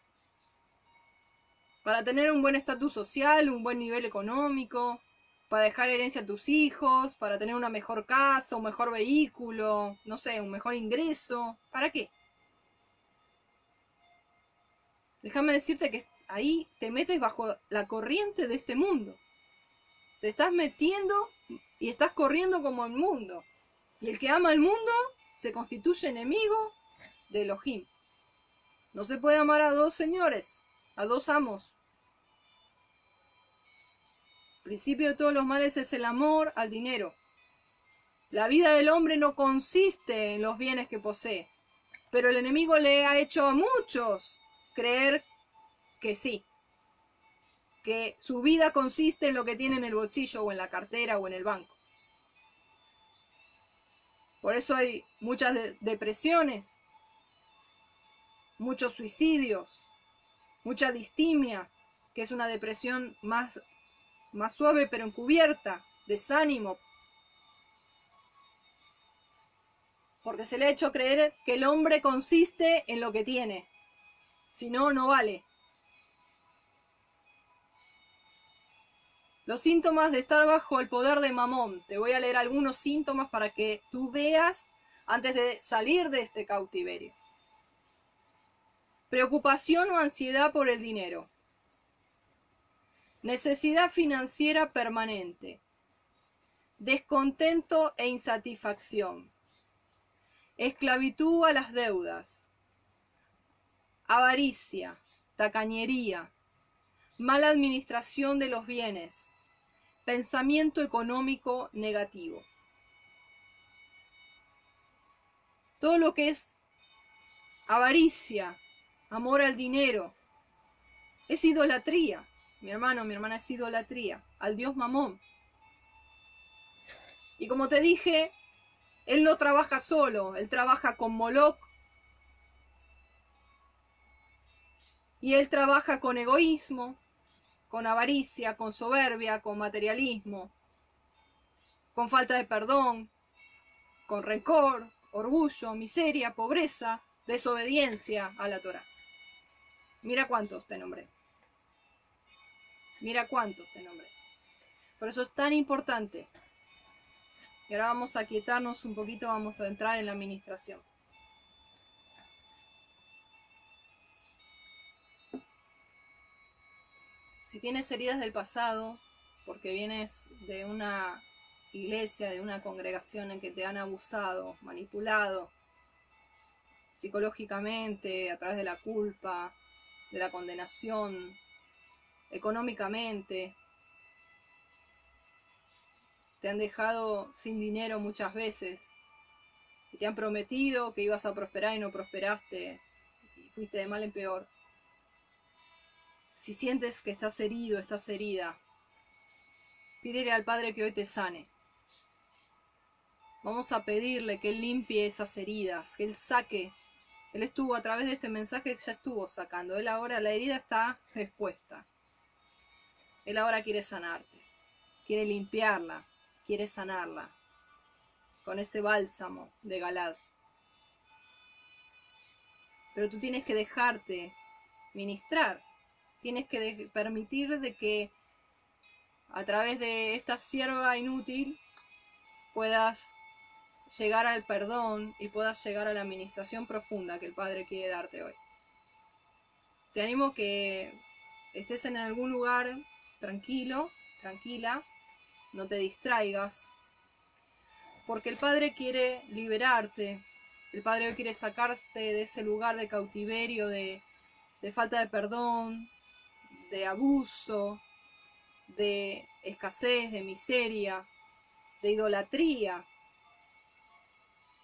¿Para tener un buen estatus social, un buen nivel económico? ¿Para dejar herencia a tus hijos? ¿Para tener una mejor casa, un mejor vehículo? No sé, un mejor ingreso. ¿Para qué? Déjame decirte que ahí te metes bajo la corriente de este mundo. Te estás metiendo y estás corriendo como el mundo. Y el que ama al mundo se constituye enemigo de Elohim. No se puede amar a dos señores, a dos amos. El principio de todos los males es el amor al dinero. La vida del hombre no consiste en los bienes que posee, pero el enemigo le ha hecho a muchos creer que sí, que su vida consiste en lo que tiene en el bolsillo o en la cartera o en el banco. Por eso hay muchas depresiones, muchos suicidios, mucha distimia, que es una depresión más, más suave pero encubierta, desánimo. Porque se le ha hecho creer que el hombre consiste en lo que tiene. Si no, no vale. Los síntomas de estar bajo el poder de Mamón. Te voy a leer algunos síntomas para que tú veas antes de salir de este cautiverio. preocupación o ansiedad por el dinero, necesidad financiera permanente, descontento e insatisfacción, esclavitud a las deudas, avaricia, tacañería, mala administración de los bienes, pensamiento económico negativo. Todo lo que es avaricia, amor al dinero, es idolatría. Mi hermano, mi hermana es idolatría al Dios Mamón. Y como te dije, él no trabaja solo, él trabaja con Moloch. Y él trabaja con egoísmo, con avaricia, con soberbia, con materialismo, con falta de perdón, con rencor, orgullo, miseria, pobreza, desobediencia a la Torah. Mira cuántos te nombré. Mira cuántos te nombré. Por eso es tan importante. Y ahora vamos a quietarnos un poquito, vamos a entrar en la administración. Si tienes heridas del pasado, porque vienes de una iglesia, de una congregación en que te han abusado, manipulado psicológicamente, a través de la culpa, de la condenación, económicamente, te han dejado sin dinero muchas veces, y te han prometido que ibas a prosperar y no prosperaste, y fuiste de mal en peor. Si sientes que estás herido, estás herida, pídele al Padre que hoy te sane. Vamos a pedirle que Él limpie esas heridas, que Él saque. Él estuvo a través de este mensaje, ya estuvo sacando. Él ahora, la herida está expuesta. Él ahora quiere sanarte, quiere limpiarla, quiere sanarla con ese bálsamo de Galad. Pero tú tienes que dejarte ministrar, tienes que permitir de que a través de esta sierva inútil puedas llegar al perdón y puedas llegar a la administración profunda que el Padre quiere darte hoy. Te animo que estés en algún lugar tranquilo, tranquila, no te distraigas, porque el Padre quiere liberarte, el Padre quiere sacarte de ese lugar de cautiverio, de, de falta de perdón, de abuso, de escasez, de miseria, de idolatría.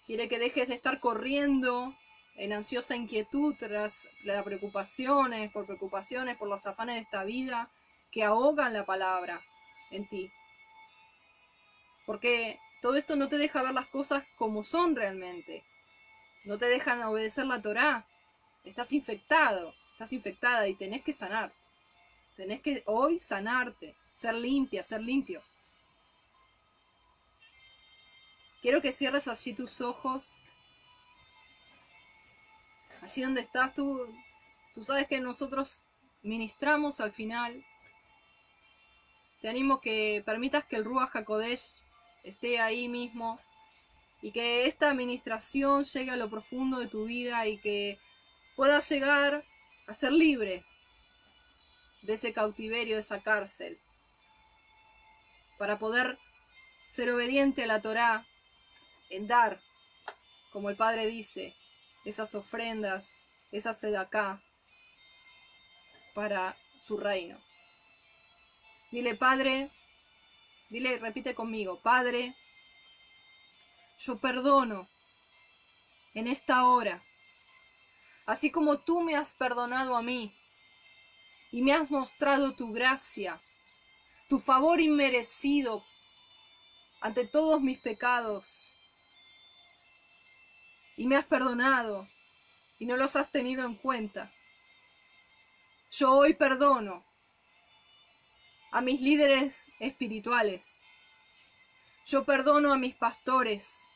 Quiere que dejes de estar corriendo en ansiosa inquietud tras las preocupaciones, por preocupaciones, por los afanes de esta vida que ahogan la palabra en ti. Porque todo esto no te deja ver las cosas como son realmente. No te dejan obedecer la Torá. Estás infectado, estás infectada y tenés que sanar. Tenés que hoy sanarte, ser limpia, ser limpio. Quiero que cierres así tus ojos. Así donde estás tú, tú sabes que nosotros ministramos al final. Te animo que permitas que el Ruach HaKodesh esté ahí mismo y que esta administración llegue a lo profundo de tu vida y que puedas llegar a ser libre de ese cautiverio, de esa cárcel, para poder ser obediente a la Torá en dar, como el Padre dice, esas ofrendas, esa sedacá para su reino. Dile, Padre, dile, repite conmigo, Padre, yo perdono en esta hora, así como tú me has perdonado a mí y me has mostrado tu gracia, tu favor inmerecido ante todos mis pecados. Y me has perdonado y no los has tenido en cuenta. Yo hoy perdono a mis líderes espirituales. Yo perdono a mis pastores,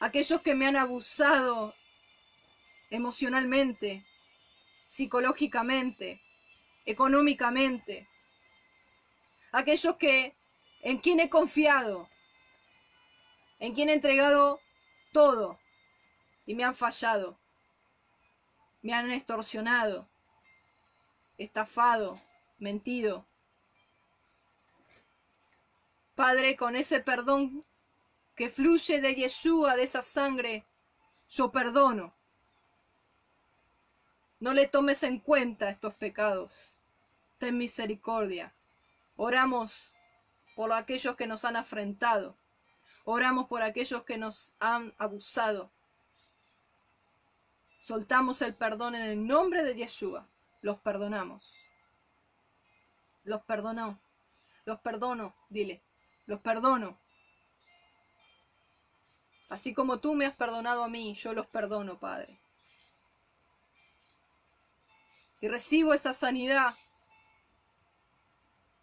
aquellos que me han abusado emocionalmente, psicológicamente, económicamente, aquellos que en quien he confiado, en quien he entregado todo y me han fallado. me han extorsionado, estafado, mentido. Padre, con ese perdón que fluye de Yeshua, de esa sangre, yo perdono. No le tomes en cuenta estos pecados. Ten misericordia. Oramos por aquellos que nos han afrentado. Oramos por aquellos que nos han abusado. Soltamos el perdón en el nombre de Yeshua. Los perdonamos. Los perdonó. Los perdono, dile. Los perdono. Así como tú me has perdonado a mí, yo los perdono, Padre. Y recibo esa sanidad.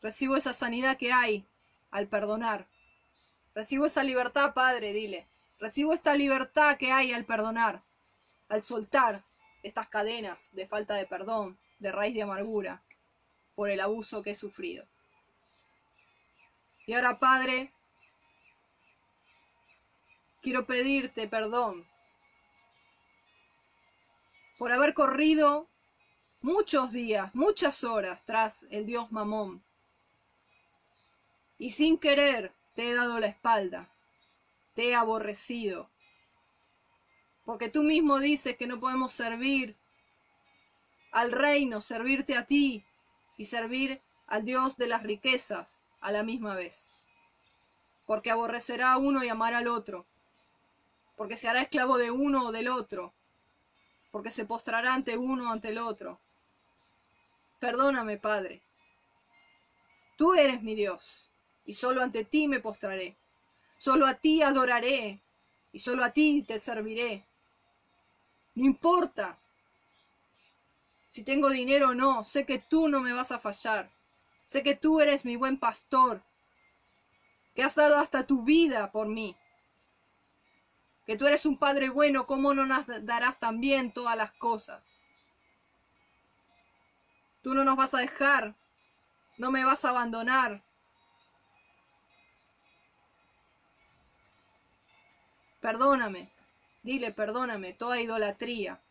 Recibo esa sanidad que hay al perdonar. Recibo esa libertad, Padre, dile. Recibo esta libertad que hay al perdonar, al soltar estas cadenas de falta de perdón, de raíz de amargura, por el abuso que he sufrido. Y ahora, Padre, quiero pedirte perdón por haber corrido muchos días, muchas horas tras el Dios Mamón. Y sin querer te he dado la espalda, te he aborrecido. Porque tú mismo dices que no podemos servir al reino, servirte a ti y servir al Dios de las riquezas a la misma vez. Porque aborrecerá a uno y amará al otro. Porque se hará esclavo de uno o del otro. Porque se postrará ante uno o ante el otro. Perdóname, Padre. Tú eres mi Dios y solo ante ti me postraré. Solo a ti adoraré y solo a ti te serviré. No importa si tengo dinero o no, sé que tú no me vas a fallar. Sé que tú eres mi buen pastor, que has dado hasta tu vida por mí. Que tú eres un Padre bueno, ¿cómo no nos darás también todas las cosas? Tú no nos vas a dejar, no me vas a abandonar, Perdóname. Dile, perdóname toda idolatría.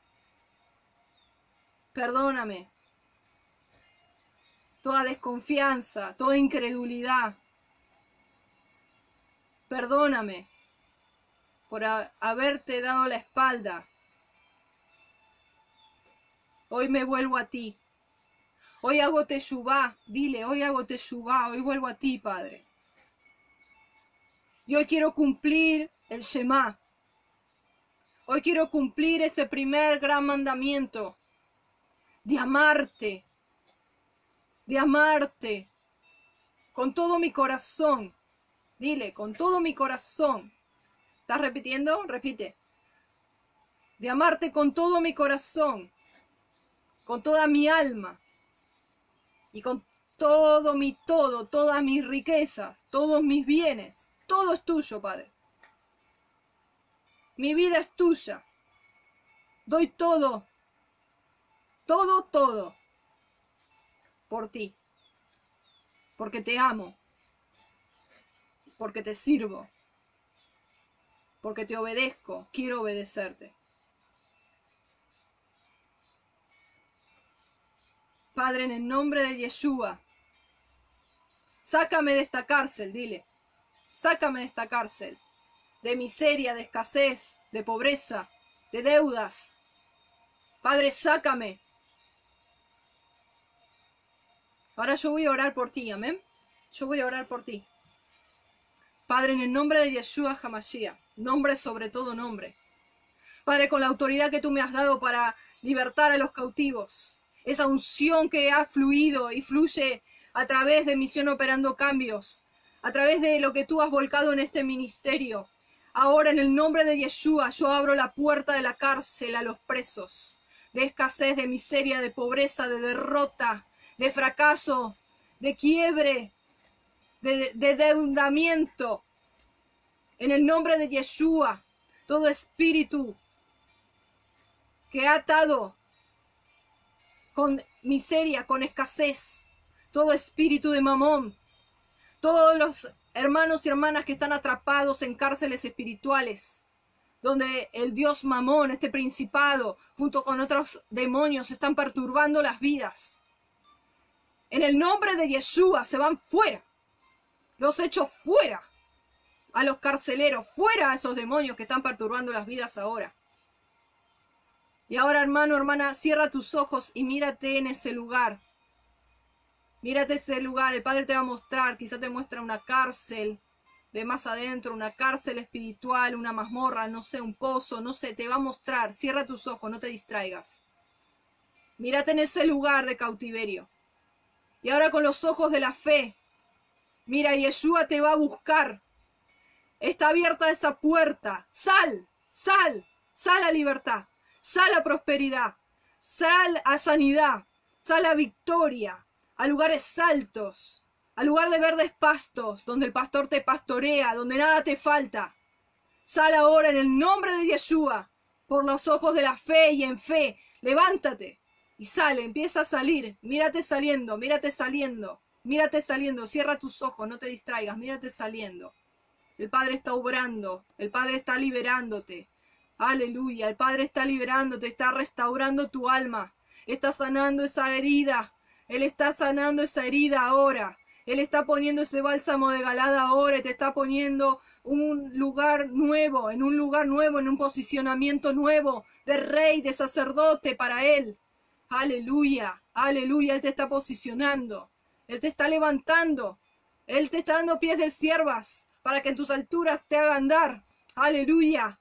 Perdóname toda desconfianza, toda incredulidad. Perdóname por haberte dado la espalda. Hoy me vuelvo a ti. Hoy hago teshuvá, dile, hoy hago teshuvá, hoy vuelvo a ti, Padre. Y hoy quiero cumplir el Shema. Hoy quiero cumplir ese primer gran mandamiento de amarte, de amarte con todo mi corazón. Dile, con todo mi corazón. ¿Estás repitiendo? Repite. De amarte con todo mi corazón, con toda mi alma y con todo mi todo, todas mis riquezas, todos mis bienes. Todo es tuyo, Padre. Mi vida es tuya. Doy todo, todo, todo por ti. Porque te amo. Porque te sirvo. Porque te obedezco. Quiero obedecerte. Padre, en el nombre de Yeshua, sácame de esta cárcel, dile. Sácame de esta cárcel de miseria, de escasez, de pobreza, de deudas. Padre, sácame. Ahora yo voy a orar por ti, amén. Yo voy a orar por ti. Padre, en el nombre de Yeshua Hamashiach, nombre sobre todo nombre. Padre, con la autoridad que tú me has dado para libertar a los cautivos, esa unción que ha fluido y fluye a través de Misión Operando Cambios, a través de lo que tú has volcado en este ministerio, Ahora en el nombre de Yeshua yo abro la puerta de la cárcel a los presos, de escasez, de miseria, de pobreza, de derrota, de fracaso, de quiebre, de, de deudamiento. En el nombre de Yeshua, todo espíritu que ha atado con miseria, con escasez, todo espíritu de mamón, todos los hermanos y hermanas que están atrapados en cárceles espirituales, donde el dios Mamón, este principado, junto con otros demonios, están perturbando las vidas. En el nombre de Yeshua se van fuera. Los echo fuera. A los carceleros, fuera a esos demonios que están perturbando las vidas ahora. Y ahora, hermano, hermana, cierra tus ojos y mírate en ese lugar. Mírate ese lugar, el Padre te va a mostrar, quizá te muestra una cárcel de más adentro, una cárcel espiritual, una mazmorra, no sé, un pozo, no sé, te va a mostrar. Cierra tus ojos, no te distraigas. Mírate en ese lugar de cautiverio. Y ahora con los ojos de la fe, mira, Yeshua te va a buscar. Está abierta esa puerta. Sal, sal, sal a libertad, sal a prosperidad, sal a sanidad, sal a victoria, a lugares altos, al lugar de verdes pastos, donde el pastor te pastorea, donde nada te falta. Sal ahora en el nombre de Yeshua, por los ojos de la fe y en fe. Levántate y sale, empieza a salir. Mírate saliendo, mírate saliendo, mírate saliendo. Cierra tus ojos, no te distraigas, mírate saliendo. El Padre está obrando, el Padre está liberándote. Aleluya, el Padre está liberándote, está restaurando tu alma, está sanando esa herida, él está sanando esa herida ahora. Él está poniendo ese bálsamo de galada ahora y te está poniendo un lugar nuevo, en un lugar nuevo, en un posicionamiento nuevo de rey, de sacerdote para Él. Aleluya, aleluya, Él te está posicionando. Él te está levantando. Él te está dando pies de siervas para que en tus alturas te haga andar. Aleluya.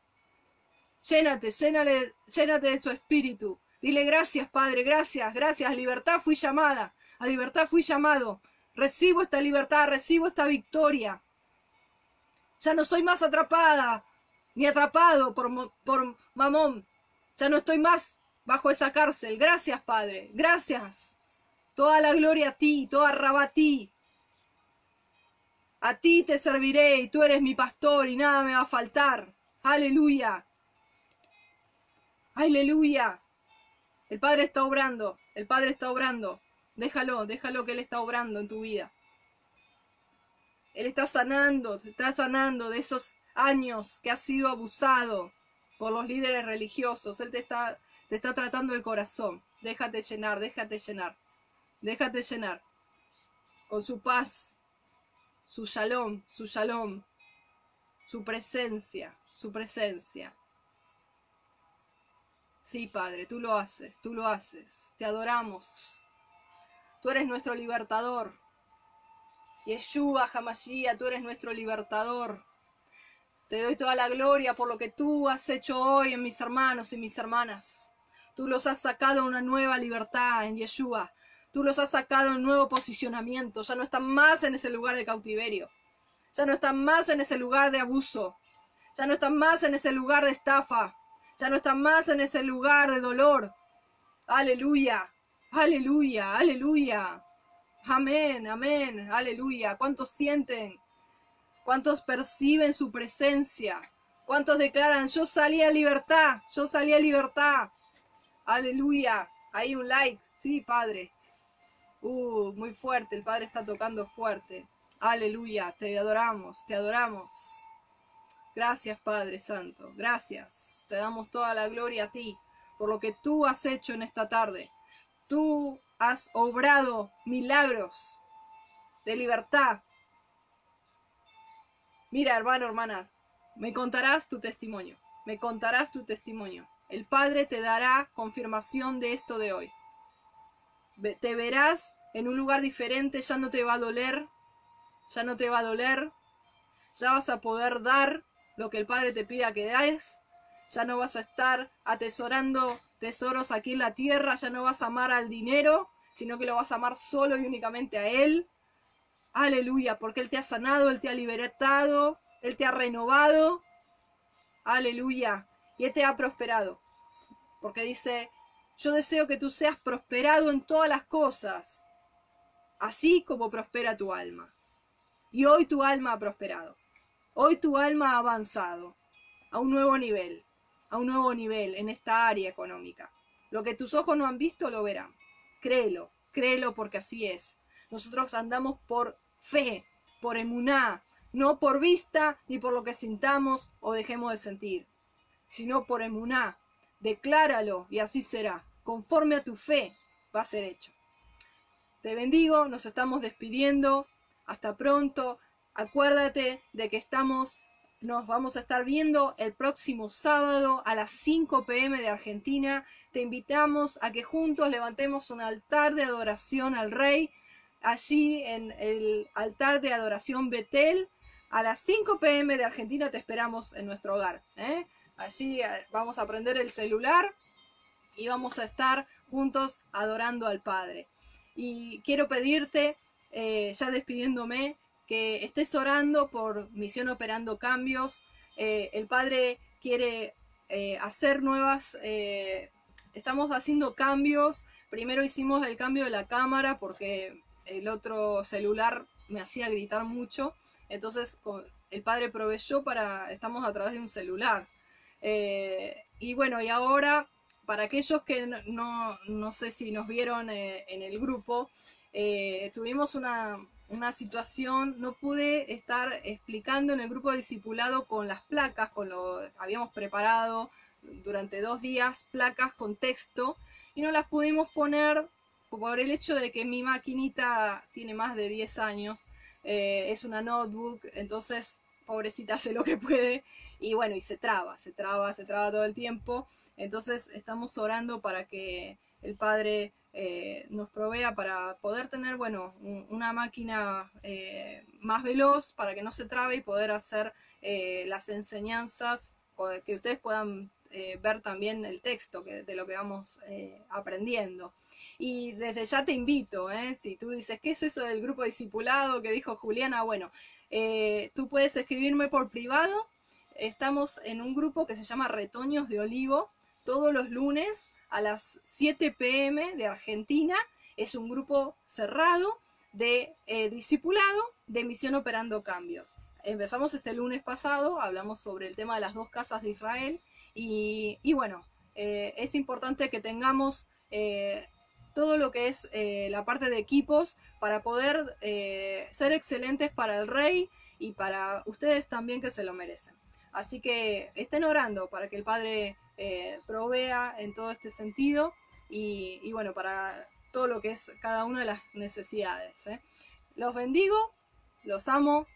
Llénate, llénale, llénate de su espíritu. Dile gracias, Padre, gracias, gracias. A libertad fui llamada, a libertad fui llamado. Recibo esta libertad, recibo esta victoria. Ya no soy más atrapada, ni atrapado por, por mamón. Ya no estoy más bajo esa cárcel. Gracias, Padre, gracias. Toda la gloria a ti, toda raba a ti. A ti te serviré y tú eres mi pastor y nada me va a faltar. Aleluya. Aleluya. El Padre está obrando, el Padre está obrando. Déjalo, déjalo que Él está obrando en tu vida. Él está sanando, está sanando de esos años que has sido abusado por los líderes religiosos. Él te está, te está tratando el corazón. Déjate llenar, déjate llenar. Déjate llenar. Con su paz, su shalom, su shalom, su presencia, su presencia. Sí, Padre, tú lo haces, tú lo haces. Te adoramos. Tú eres nuestro libertador. Yeshua Hamashia, tú eres nuestro libertador. Te doy toda la gloria por lo que tú has hecho hoy en mis hermanos y mis hermanas. Tú los has sacado a una nueva libertad en Yeshua. Tú los has sacado a un nuevo posicionamiento. Ya no están más en ese lugar de cautiverio. Ya no están más en ese lugar de abuso. Ya no están más en ese lugar de estafa. Ya no están más en ese lugar de dolor. Aleluya, aleluya, aleluya. Amén, amén, aleluya. ¿Cuántos sienten? ¿Cuántos perciben su presencia? ¿Cuántos declaran, yo salí a libertad, yo salí a libertad? Aleluya. Ahí un like, sí, Padre. Uh, muy fuerte, el Padre está tocando fuerte. Aleluya, te adoramos, te adoramos. Gracias, Padre Santo, gracias. Te damos toda la gloria a ti por lo que tú has hecho en esta tarde. Tú has obrado milagros de libertad. Mira, hermano, hermana, me contarás tu testimonio. Me contarás tu testimonio. El Padre te dará confirmación de esto de hoy. Te verás en un lugar diferente, ya no te va a doler, ya no te va a doler, ya vas a poder dar lo que el Padre te pida que des ya no vas a estar atesorando tesoros aquí en la tierra, ya no vas a amar al dinero, sino que lo vas a amar solo y únicamente a Él. Aleluya, porque Él te ha sanado, Él te ha libertado, Él te ha renovado. Aleluya, y Él te ha prosperado. Porque dice, yo deseo que tú seas prosperado en todas las cosas, así como prospera tu alma. Y hoy tu alma ha prosperado. Hoy tu alma ha avanzado a un nuevo nivel a un nuevo nivel en esta área económica. Lo que tus ojos no han visto lo verán. Créelo, créelo porque así es. Nosotros andamos por fe, por emuná, no por vista ni por lo que sintamos o dejemos de sentir. sino por emuná. Decláralo y así será. Conforme a tu fe va a ser hecho. Te bendigo, nos estamos despidiendo. Hasta pronto. Acuérdate de que estamos, nos vamos a estar viendo el próximo sábado a las 5 pm de Argentina. Te invitamos a que juntos levantemos un altar de adoración al Rey allí en el altar de adoración Betel. A las 5 pm de Argentina te esperamos en nuestro hogar. ¿eh? Allí eh, vamos a prender el celular y vamos a estar juntos adorando al Padre. Y quiero pedirte, eh, ya despidiéndome, que estés orando por Misión Operando Cambios. Eh, el Padre quiere eh, hacer nuevas, estamos haciendo cambios. Primero hicimos el cambio de la cámara porque el otro celular me hacía gritar mucho. Entonces el Padre proveyó para, estamos a través de un celular. y bueno, y ahora, para aquellos que no, no, sé si nos vieron en el grupo, tuvimos una, una situación, no pude estar explicando en el grupo discipulado con las placas, con lo habíamos preparado durante dos días placas con texto y no las pudimos poner por el hecho de que mi maquinita tiene más de 10 años, eh, es una notebook, entonces pobrecita hace lo que puede y bueno, y se traba, se traba, se traba todo el tiempo, entonces estamos orando para que el Padre eh, nos provea para poder tener, bueno, una máquina eh, más veloz para que no se trabe y poder hacer eh, las enseñanzas, que ustedes puedan ver también el texto de lo que vamos aprendiendo. Y desde ya te invito, si tú dices, ¿qué es eso del grupo discipulado que dijo Juliana? Bueno, tú puedes escribirme por privado. Estamos en un grupo que se llama Retoños de Olivo todos los lunes a las 7 pm de Argentina. Es un grupo cerrado de eh, discipulado de Misión Operando Cambios. Empezamos este lunes pasado, hablamos sobre el tema de las dos casas de Israel y, bueno, eh, es importante que tengamos eh, todo lo que es la parte de equipos para poder ser excelentes para el rey y para ustedes también que se lo merecen. Así que estén orando para que el Padre eh, provea en todo este sentido y, bueno, para todo lo que es cada una de las necesidades. ¿eh? Los bendigo, los amo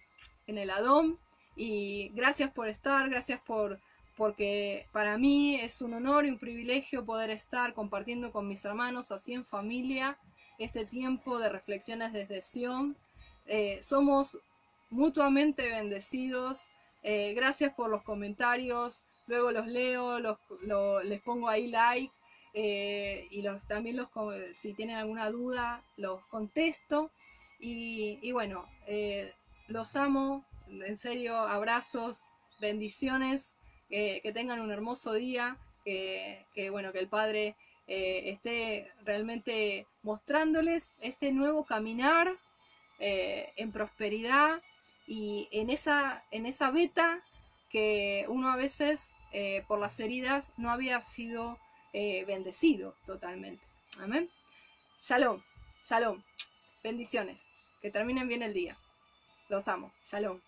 en el Adón y gracias por estar, gracias por porque para mí es un honor y un privilegio poder estar compartiendo con mis hermanos así en familia este tiempo de reflexiones desde Sion. Eh, somos mutuamente bendecidos. gracias por los comentarios, luego los leo, los, les pongo ahí like eh, y los, también los, si tienen alguna duda los contesto. Y, bueno, eh, los amo, en serio, abrazos, bendiciones, que tengan un hermoso día, que, bueno, que el Padre eh, esté realmente mostrándoles este nuevo caminar en prosperidad y en esa, en esa beta que uno a veces eh, por las heridas no había sido eh, bendecido totalmente. Amén. Shalom, shalom. Bendiciones. Que terminen bien el día. Los amo. Shalom.